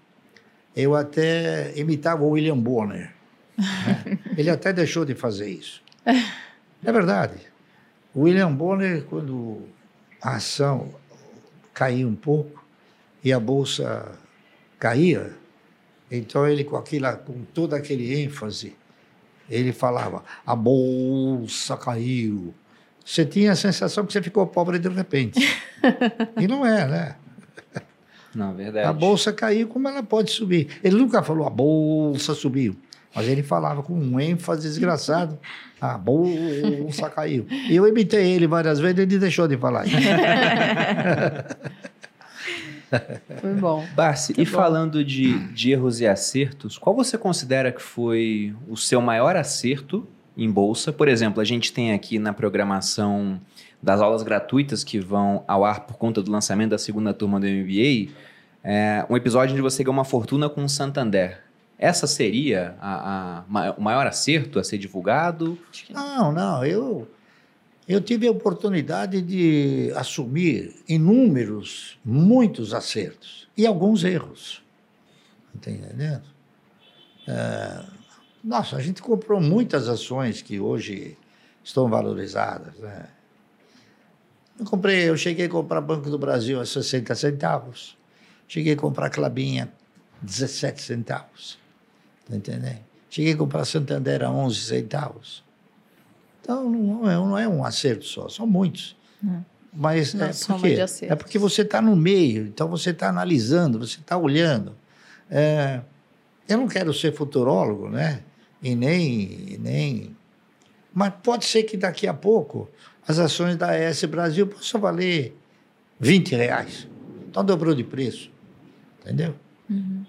eu até imitava o William Bonner. Né? Ele até deixou de fazer isso. É verdade. O William Bonner, quando a ação caiu um pouco e a bolsa caía, então ele com aquilo, com todo aquele ênfase, ele falava: a bolsa caiu. Você tinha a sensação que você ficou pobre de repente. e não é, né? Não, verdade. A bolsa caiu, como ela pode subir? Ele nunca falou a bolsa subiu, mas ele falava com um ênfase desgraçado. A bolsa caiu. E eu imitei ele várias vezes, ele deixou de falar. Foi bom. Barsi, e bom. falando de, de erros e acertos, qual você considera que foi o seu maior acerto em bolsa? Por exemplo, a gente tem aqui na programação das aulas gratuitas que vão ao ar por conta do lançamento da segunda turma do MBA, é, um episódio onde você ganhou uma fortuna com o Santander. Essa seria a, a, o maior acerto a ser divulgado? Não, não. Eu, eu tive a oportunidade de assumir inúmeros, muitos acertos e alguns erros. Está entendendo? É, nossa, a gente comprou muitas ações que hoje estão valorizadas. Né? Eu comprei, eu cheguei a comprar Banco do Brasil a 60 centavos. Cheguei a comprar Clabinha 17 centavos. Tá entendendo? Cheguei a comprar Santander a 11 centavos. Então, não é, não é um acerto só, são muitos. Hum. Mas é porque, é porque você está no meio, então você está analisando, você está olhando. É, eu não quero ser futurólogo, né? E nem, nem. Mas pode ser que daqui a pouco as ações da AS Brasil possam valer 20 reais. Então dobrou de preço. Entendeu? Uhum.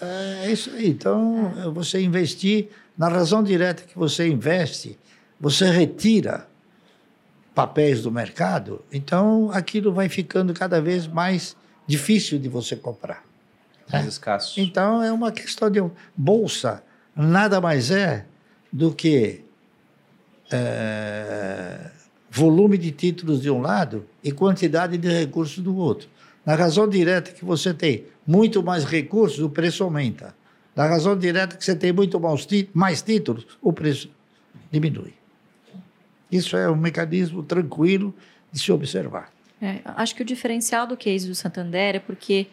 É isso aí. Então, você investir, na razão direta que você investe, você retira papéis do mercado, então aquilo vai ficando cada vez mais difícil de você comprar. Mais né? escasso. Então, é uma questão de bolsa. Nada mais é do que é, volume de títulos de um lado e quantidade de recursos do outro. Na razão direta que você tem muito mais recursos, o preço aumenta. Na razão direta que você tem muito mais títulos, o preço diminui. Isso é um mecanismo tranquilo de se observar. É, acho que o diferencial do case do Santander é porque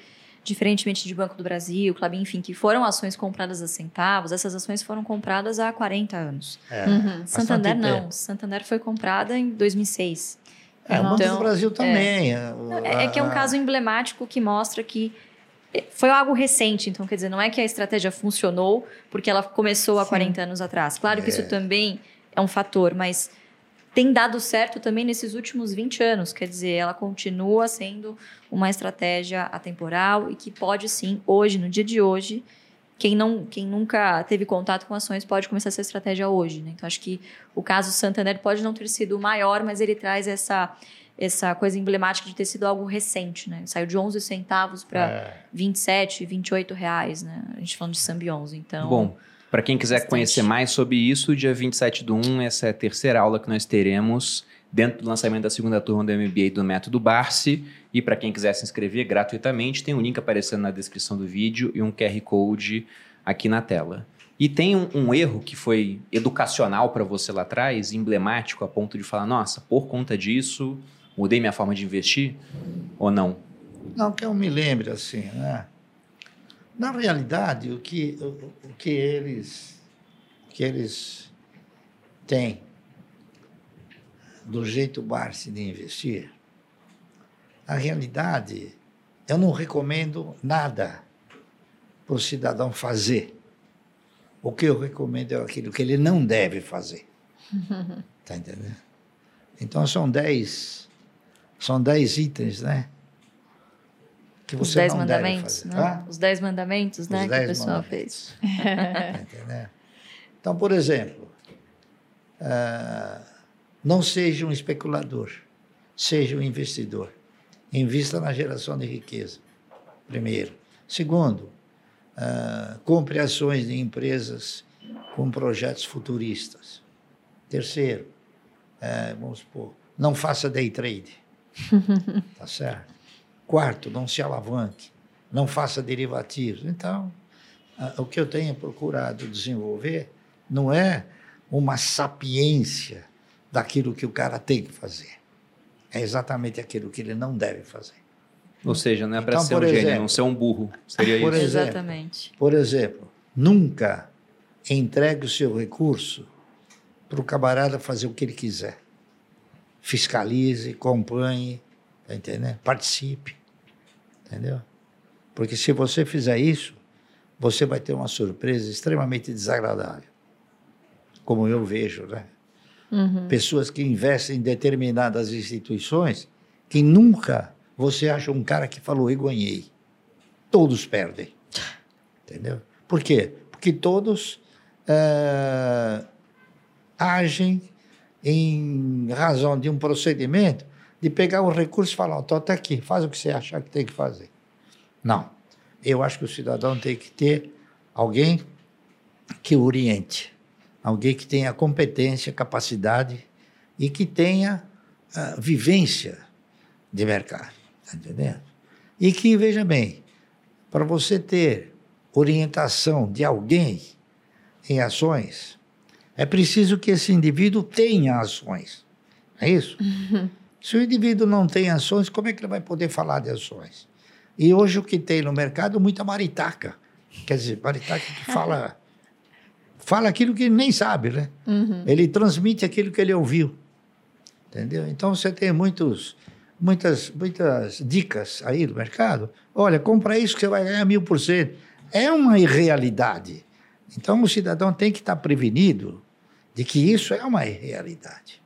diferentemente de Banco do Brasil, Clabin, enfim, que foram ações compradas a centavos, essas ações foram compradas há 40 anos. É, uhum. Santander não. Santander foi comprada em 2006. É, então, o Banco do Brasil também. É, é, é que é um caso emblemático que mostra que foi algo recente, então quer dizer, não é que a estratégia funcionou porque ela começou há Sim. 40 anos atrás. Claro que isso é. também é um fator, mas tem dado certo também nesses últimos 20 anos. Quer dizer, ela continua sendo uma estratégia atemporal e que pode sim, hoje, no dia de hoje, quem, não, quem nunca teve contato com ações pode começar essa estratégia hoje. Né? Então, acho que o caso Santander pode não ter sido o maior, mas ele traz essa, essa coisa emblemática de ter sido algo recente. Né? Saiu de 11 centavos para é. 27, 28 reais. Né? A gente falando de Sambionze. Então, Bom, para quem quiser Bastante. conhecer mais sobre isso, dia 27 do 1, essa é a terceira aula que nós teremos dentro do lançamento da segunda turma do MBA do Método Barsi. E para quem quiser se inscrever gratuitamente, tem um link aparecendo na descrição do vídeo e um QR Code aqui na tela. E tem um, um erro que foi educacional para você lá atrás, emblemático, a ponto de falar: nossa, por conta disso, mudei minha forma de investir? Ou não? Não, que eu me lembre assim, né? Na realidade, o que, o, o que eles que eles têm do jeito Barsi de investir, a realidade, eu não recomendo nada para o cidadão fazer. O que eu recomendo é aquilo que ele não deve fazer. Está entendendo? Então são dez, são dez itens, né? Que você Os dez mandamentos, né? Ah? Os dez mandamentos, né? que o pessoal fez. tá? Então, por exemplo, uh, não seja um especulador, seja um investidor. Invista na geração de riqueza, primeiro. Segundo, uh, compre ações de empresas com projetos futuristas. Terceiro, uh, vamos supor, não faça day trade. tá certo? Quarto, não se alavanque, não faça derivativos. Então, o que eu tenho procurado desenvolver não é uma sapiência daquilo que o cara tem que fazer. É exatamente aquilo que ele não deve fazer. Ou seja, não é para então, ser um exemplo, gênio, não ser um burro. Seria por isso. Exemplo, Exatamente. Por exemplo, nunca entregue o seu recurso para o camarada fazer o que ele quiser. Fiscalize, acompanhe, tá entendendo? participe. Entendeu? Porque se você fizer isso, você vai ter uma surpresa extremamente desagradável como eu vejo, né? Uhum. Pessoas que investem em determinadas instituições que nunca você acha um cara que falou e ganhei. Todos perdem. Entendeu? Por quê? Porque todos uh, agem em razão de um procedimento de pegar o recurso e falar, até aqui, faz o que você achar que tem que fazer. Não. Eu acho que o cidadão tem que ter alguém que oriente alguém que tenha competência, capacidade e que tenha uh, vivência de mercado, tá entendendo? E que, veja bem, para você ter orientação de alguém em ações, é preciso que esse indivíduo tenha ações. É isso? Uhum. Se o indivíduo não tem ações, como é que ele vai poder falar de ações? E hoje o que tem no mercado, muita maritaca. Quer dizer, maritaca que fala fala aquilo que ele nem sabe, né? Uhum. Ele transmite aquilo que ele ouviu. Entendeu? Então você tem muitos, muitas, muitas dicas aí do mercado. Olha, compra isso que você vai ganhar mil por cento. É uma irrealidade. Então o cidadão tem que estar prevenido de que isso é uma irrealidade.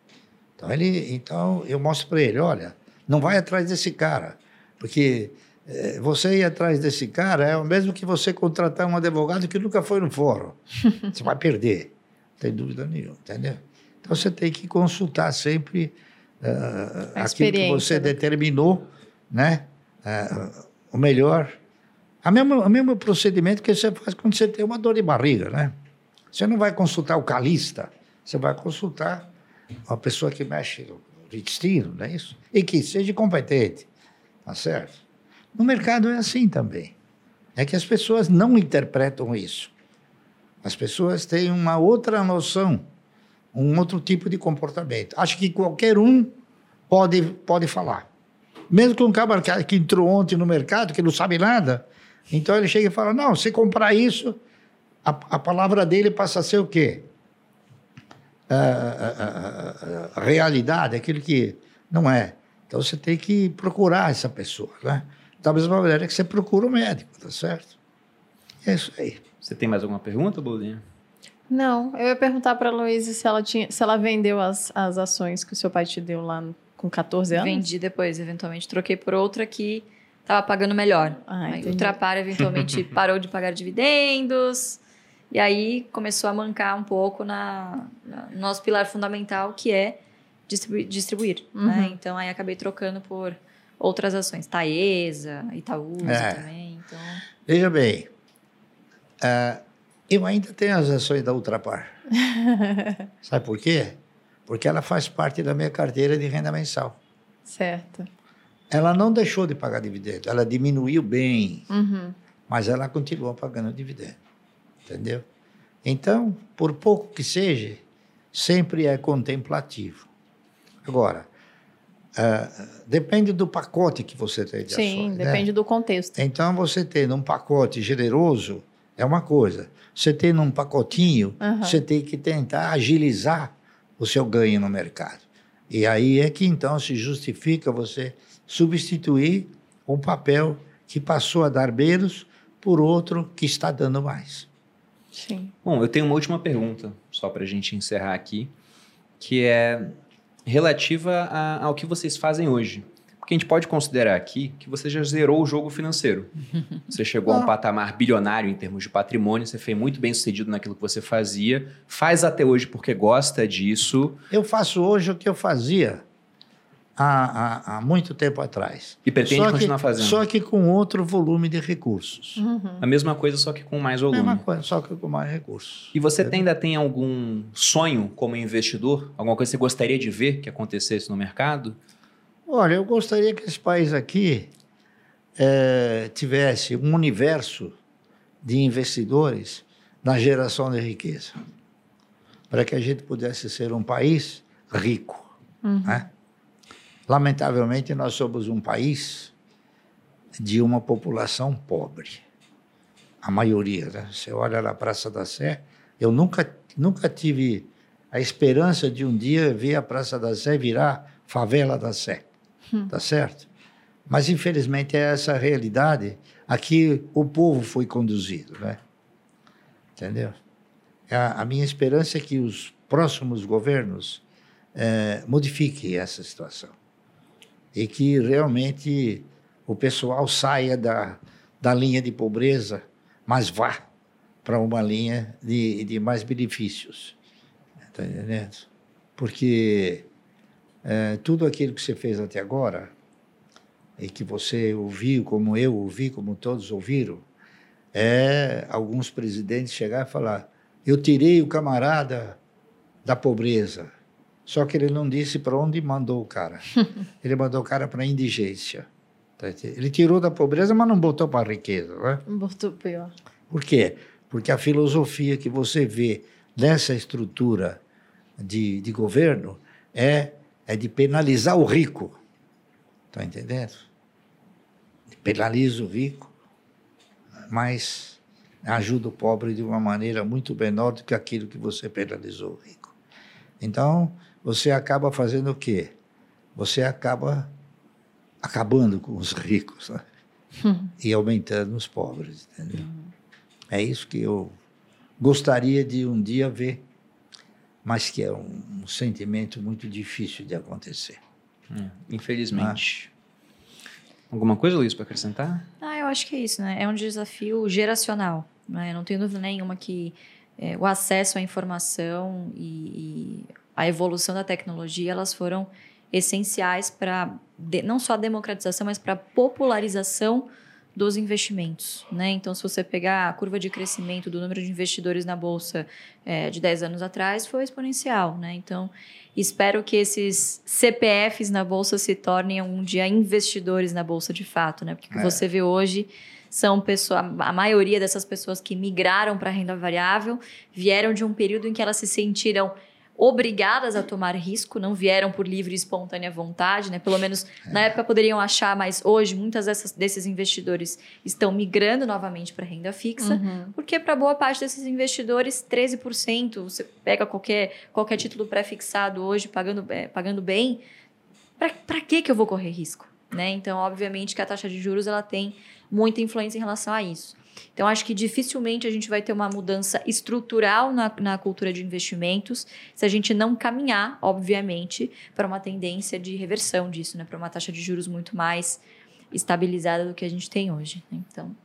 Então, ele, então eu mostro para ele: olha, não vai atrás desse cara, porque é, você ir atrás desse cara é o mesmo que você contratar um advogado que nunca foi no fórum. Você vai perder, não tem dúvida nenhuma, entendeu? Então você tem que consultar sempre uh, aquilo que você né? determinou, né? Uh, o melhor. A mesmo, o mesmo procedimento que você faz quando você tem uma dor de barriga, né? Você não vai consultar o calista, você vai consultar uma pessoa que mexe no intestino, não é isso? E que seja competente, tá certo? No mercado é assim também. É que as pessoas não interpretam isso. As pessoas têm uma outra noção, um outro tipo de comportamento. Acho que qualquer um pode, pode falar. Mesmo que um cara que entrou ontem no mercado, que não sabe nada, então ele chega e fala: não, se comprar isso, a, a palavra dele passa a ser o quê? A, a, a, realidade, aquilo que não é. Então você tem que procurar essa pessoa, né? Da mesma maneira que você procura o um médico, tá certo? É isso aí. Você tem mais alguma pergunta, Bolinha? Não, eu ia perguntar para a Luísa se ela tinha, se ela vendeu as, as ações que o seu pai te deu lá com 14 anos. Vendi depois, eventualmente troquei por outra que estava pagando melhor. Ah, aí o Trapar eventualmente parou de pagar dividendos. E aí começou a mancar um pouco na, na no nosso pilar fundamental, que é distribuir. distribuir né? uhum. né? Então aí acabei trocando por outras ações, Taesa, Itaúsa é. também. Então... Veja bem, uh, eu ainda tenho as ações da Ultrapar. Sabe por quê? Porque ela faz parte da minha carteira de renda mensal. Certo. Ela não deixou de pagar dividendo, ela diminuiu bem, uhum. mas ela continua pagando dividendo. Entendeu? Então, por pouco que seja, sempre é contemplativo. Agora, Uh, depende do pacote que você tem de Sim, ações. Sim, né? depende né? do contexto. Então, você tendo um pacote generoso, é uma coisa. Você tem num pacotinho, uhum. você tem que tentar agilizar o seu ganho no mercado. E aí é que então se justifica você substituir um papel que passou a dar menos por outro que está dando mais. Sim. Bom, eu tenho uma última pergunta, só para a gente encerrar aqui, que é relativa a, ao que vocês fazem hoje. Porque a gente pode considerar aqui que você já zerou o jogo financeiro. Você chegou a um ah. patamar bilionário em termos de patrimônio, você foi muito bem sucedido naquilo que você fazia, faz até hoje porque gosta disso. Eu faço hoje o que eu fazia há, há, há muito tempo atrás. E pretende só continuar que, fazendo? Só que com outro volume de recursos. Uhum. A mesma coisa, só que com mais volume. A mesma coisa, só que com mais recursos. E você ainda tem algum sonho como investidor? Alguma coisa que você gostaria de ver que acontecesse no mercado? Olha, eu gostaria que esse país aqui é, tivesse um universo de investidores na geração de riqueza, para que a gente pudesse ser um país rico. Uhum. Né? Lamentavelmente, nós somos um país de uma população pobre. A maioria. Né? Você olha na Praça da Sé, eu nunca, nunca tive a esperança de um dia ver a Praça da Sé virar favela da Sé. Hum. Tá certo? Mas, infelizmente, é essa a realidade a que o povo foi conduzido. Né? Entendeu? A, a minha esperança é que os próximos governos é, modifiquem essa situação e que realmente o pessoal saia da, da linha de pobreza, mas vá para uma linha de, de mais benefícios. Está entendendo? Porque é, tudo aquilo que você fez até agora, e que você ouviu, como eu ouvi, como todos ouviram, é alguns presidentes chegar e falar: eu tirei o camarada da pobreza só que ele não disse para onde mandou o cara. ele mandou o cara para a indigência. Tá ele tirou da pobreza, mas não botou para a riqueza. Né? Botou pior. Por quê? Porque a filosofia que você vê nessa estrutura de, de governo é, é de penalizar o rico. Está entendendo? Penaliza o rico, mas ajuda o pobre de uma maneira muito menor do que aquilo que você penalizou o rico. Então, você acaba fazendo o quê? Você acaba acabando com os ricos né? Hum. e aumentando os pobres, entendeu? Hum. É isso que eu gostaria de um dia ver, mas que é um, um sentimento muito difícil de acontecer. Hum, infelizmente. Ah. Alguma coisa, Luiz, para acrescentar? Ah, eu acho que é isso, né? É um desafio geracional. Né? Eu não tenho dúvida nenhuma que é, o acesso à informação e, e a evolução da tecnologia, elas foram essenciais para não só a democratização, mas para a popularização dos investimentos. Né? Então, se você pegar a curva de crescimento do número de investidores na Bolsa é, de 10 anos atrás, foi exponencial. Né? Então, espero que esses CPFs na Bolsa se tornem um dia investidores na Bolsa de fato. Né? Porque o que é. você vê hoje são pessoas, a maioria dessas pessoas que migraram para a renda variável vieram de um período em que elas se sentiram obrigadas a tomar risco, não vieram por livre e espontânea vontade, né? Pelo menos na época poderiam achar, mas hoje muitas dessas, desses investidores estão migrando novamente para renda fixa, uhum. porque para boa parte desses investidores, 13%, você pega qualquer, qualquer título pré-fixado hoje pagando, é, pagando bem, para que, que eu vou correr risco? Né? Então, obviamente que a taxa de juros ela tem muita influência em relação a isso. Então, acho que dificilmente a gente vai ter uma mudança estrutural na, na cultura de investimentos se a gente não caminhar, obviamente, para uma tendência de reversão disso, né? para uma taxa de juros muito mais estabilizada do que a gente tem hoje. Né? Então,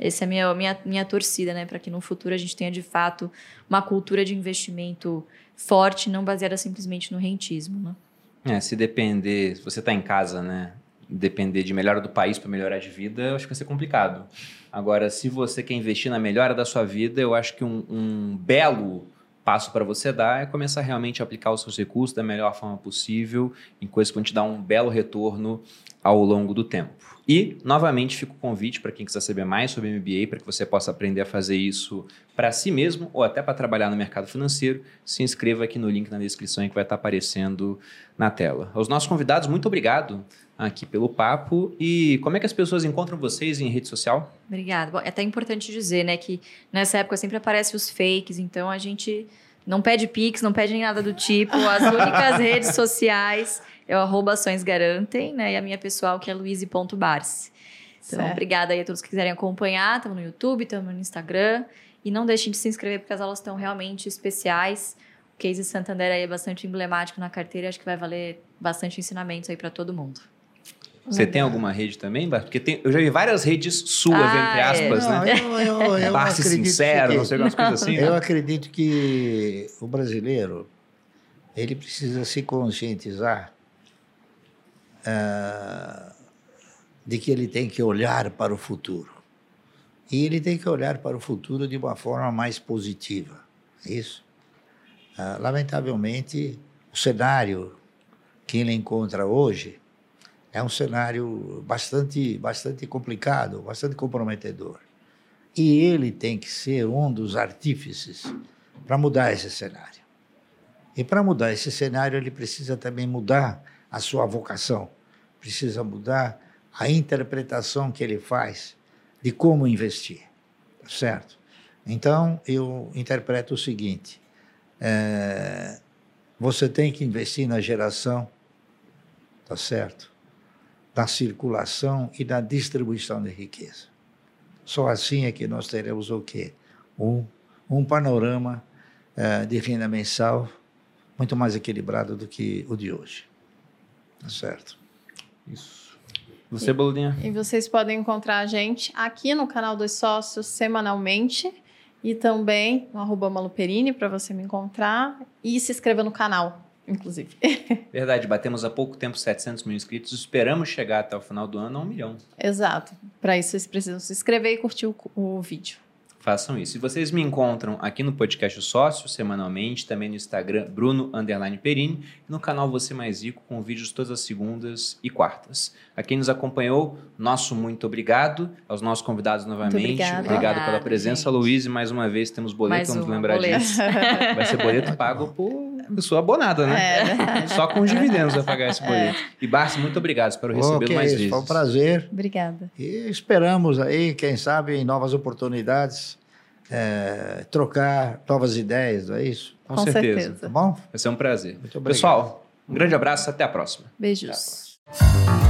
essa é a minha, minha, minha torcida, né? Para que no futuro a gente tenha de fato uma cultura de investimento forte, não baseada simplesmente no rentismo. Né? É, se depender, se você está em casa, né? Depender de melhora do país para melhorar de vida, acho que vai ser complicado. Agora, se você quer investir na melhora da sua vida, eu acho que um, um belo passo para você dar é começar realmente a aplicar os seus recursos da melhor forma possível, em coisas que vão te dar um belo retorno ao longo do tempo. E, novamente, fica o convite para quem quiser saber mais sobre MBA, para que você possa aprender a fazer isso para si mesmo ou até para trabalhar no mercado financeiro, se inscreva aqui no link na descrição que vai estar aparecendo na tela. Aos nossos convidados, muito obrigado aqui pelo papo. E como é que as pessoas encontram vocês em rede social? Obrigada. Bom, é até importante dizer, né, que nessa época sempre aparecem os fakes, então a gente não pede pix, não pede nem nada do tipo. As únicas redes sociais é o arroba Ações Garantem, né? E a minha pessoal, que é luiz.barce. Então, certo. obrigada aí a todos que quiserem acompanhar. Estamos no YouTube, estamos no Instagram. E não deixem de se inscrever, porque as aulas estão realmente especiais. O Case Santander aí é bastante emblemático na carteira. Acho que vai valer bastante ensinamentos aí para todo mundo. Você tem alguma rede também, Porque tem, eu já vi várias redes suas, ah, entre é. aspas, é. né? Não, eu, eu, eu Barce sincero, que, não sei algumas coisas assim. Eu né? acredito que o brasileiro ele precisa se conscientizar uh, de que ele tem que olhar para o futuro. E ele tem que olhar para o futuro de uma forma mais positiva. É isso? Uh, lamentavelmente, o cenário que ele encontra hoje é um cenário bastante, bastante complicado, bastante comprometedor. E ele tem que ser um dos artífices para mudar esse cenário. E para mudar esse cenário, ele precisa também mudar a sua vocação, precisa mudar a interpretação que ele faz de como investir, tá certo? Então, eu interpreto o seguinte: é, você tem que investir na geração, tá certo? Da circulação e da distribuição de riqueza. Só assim é que nós teremos o quê? Um, um panorama é, de renda mensal muito mais equilibrado do que o de hoje. Tá certo. Isso. Você, Boludinha? E vocês podem encontrar a gente aqui no canal dos sócios semanalmente e também no arroba Maluperini para você me encontrar e se inscreva no canal, inclusive. Verdade, batemos há pouco tempo 700 mil inscritos, esperamos chegar até o final do ano a um milhão. Exato. Para isso vocês precisam se inscrever e curtir o, o vídeo façam isso. E vocês me encontram aqui no podcast Sócio, semanalmente, também no Instagram, Bruno Perini, e no canal Você Mais Rico, com vídeos todas as segundas e quartas. A quem nos acompanhou, nosso muito obrigado. Aos nossos convidados novamente. Obrigado, obrigado pela presença, Luiz. E mais uma vez temos boleto, mais vamos um lembrar boleto. disso. Vai ser boleto pago por pessoa abonada, né? É. Só com os dividendos vai pagar esse boleto. É. E Barça, muito obrigado. Espero recebê-lo okay, mais vezes. Foi um prazer. Obrigada. E esperamos aí, quem sabe, em novas oportunidades é, trocar novas ideias, não é isso? Com, Com certeza. certeza. Tá bom? Vai ser um prazer. Muito obrigado. Pessoal, um grande abraço, até a próxima. Beijos. Tchau.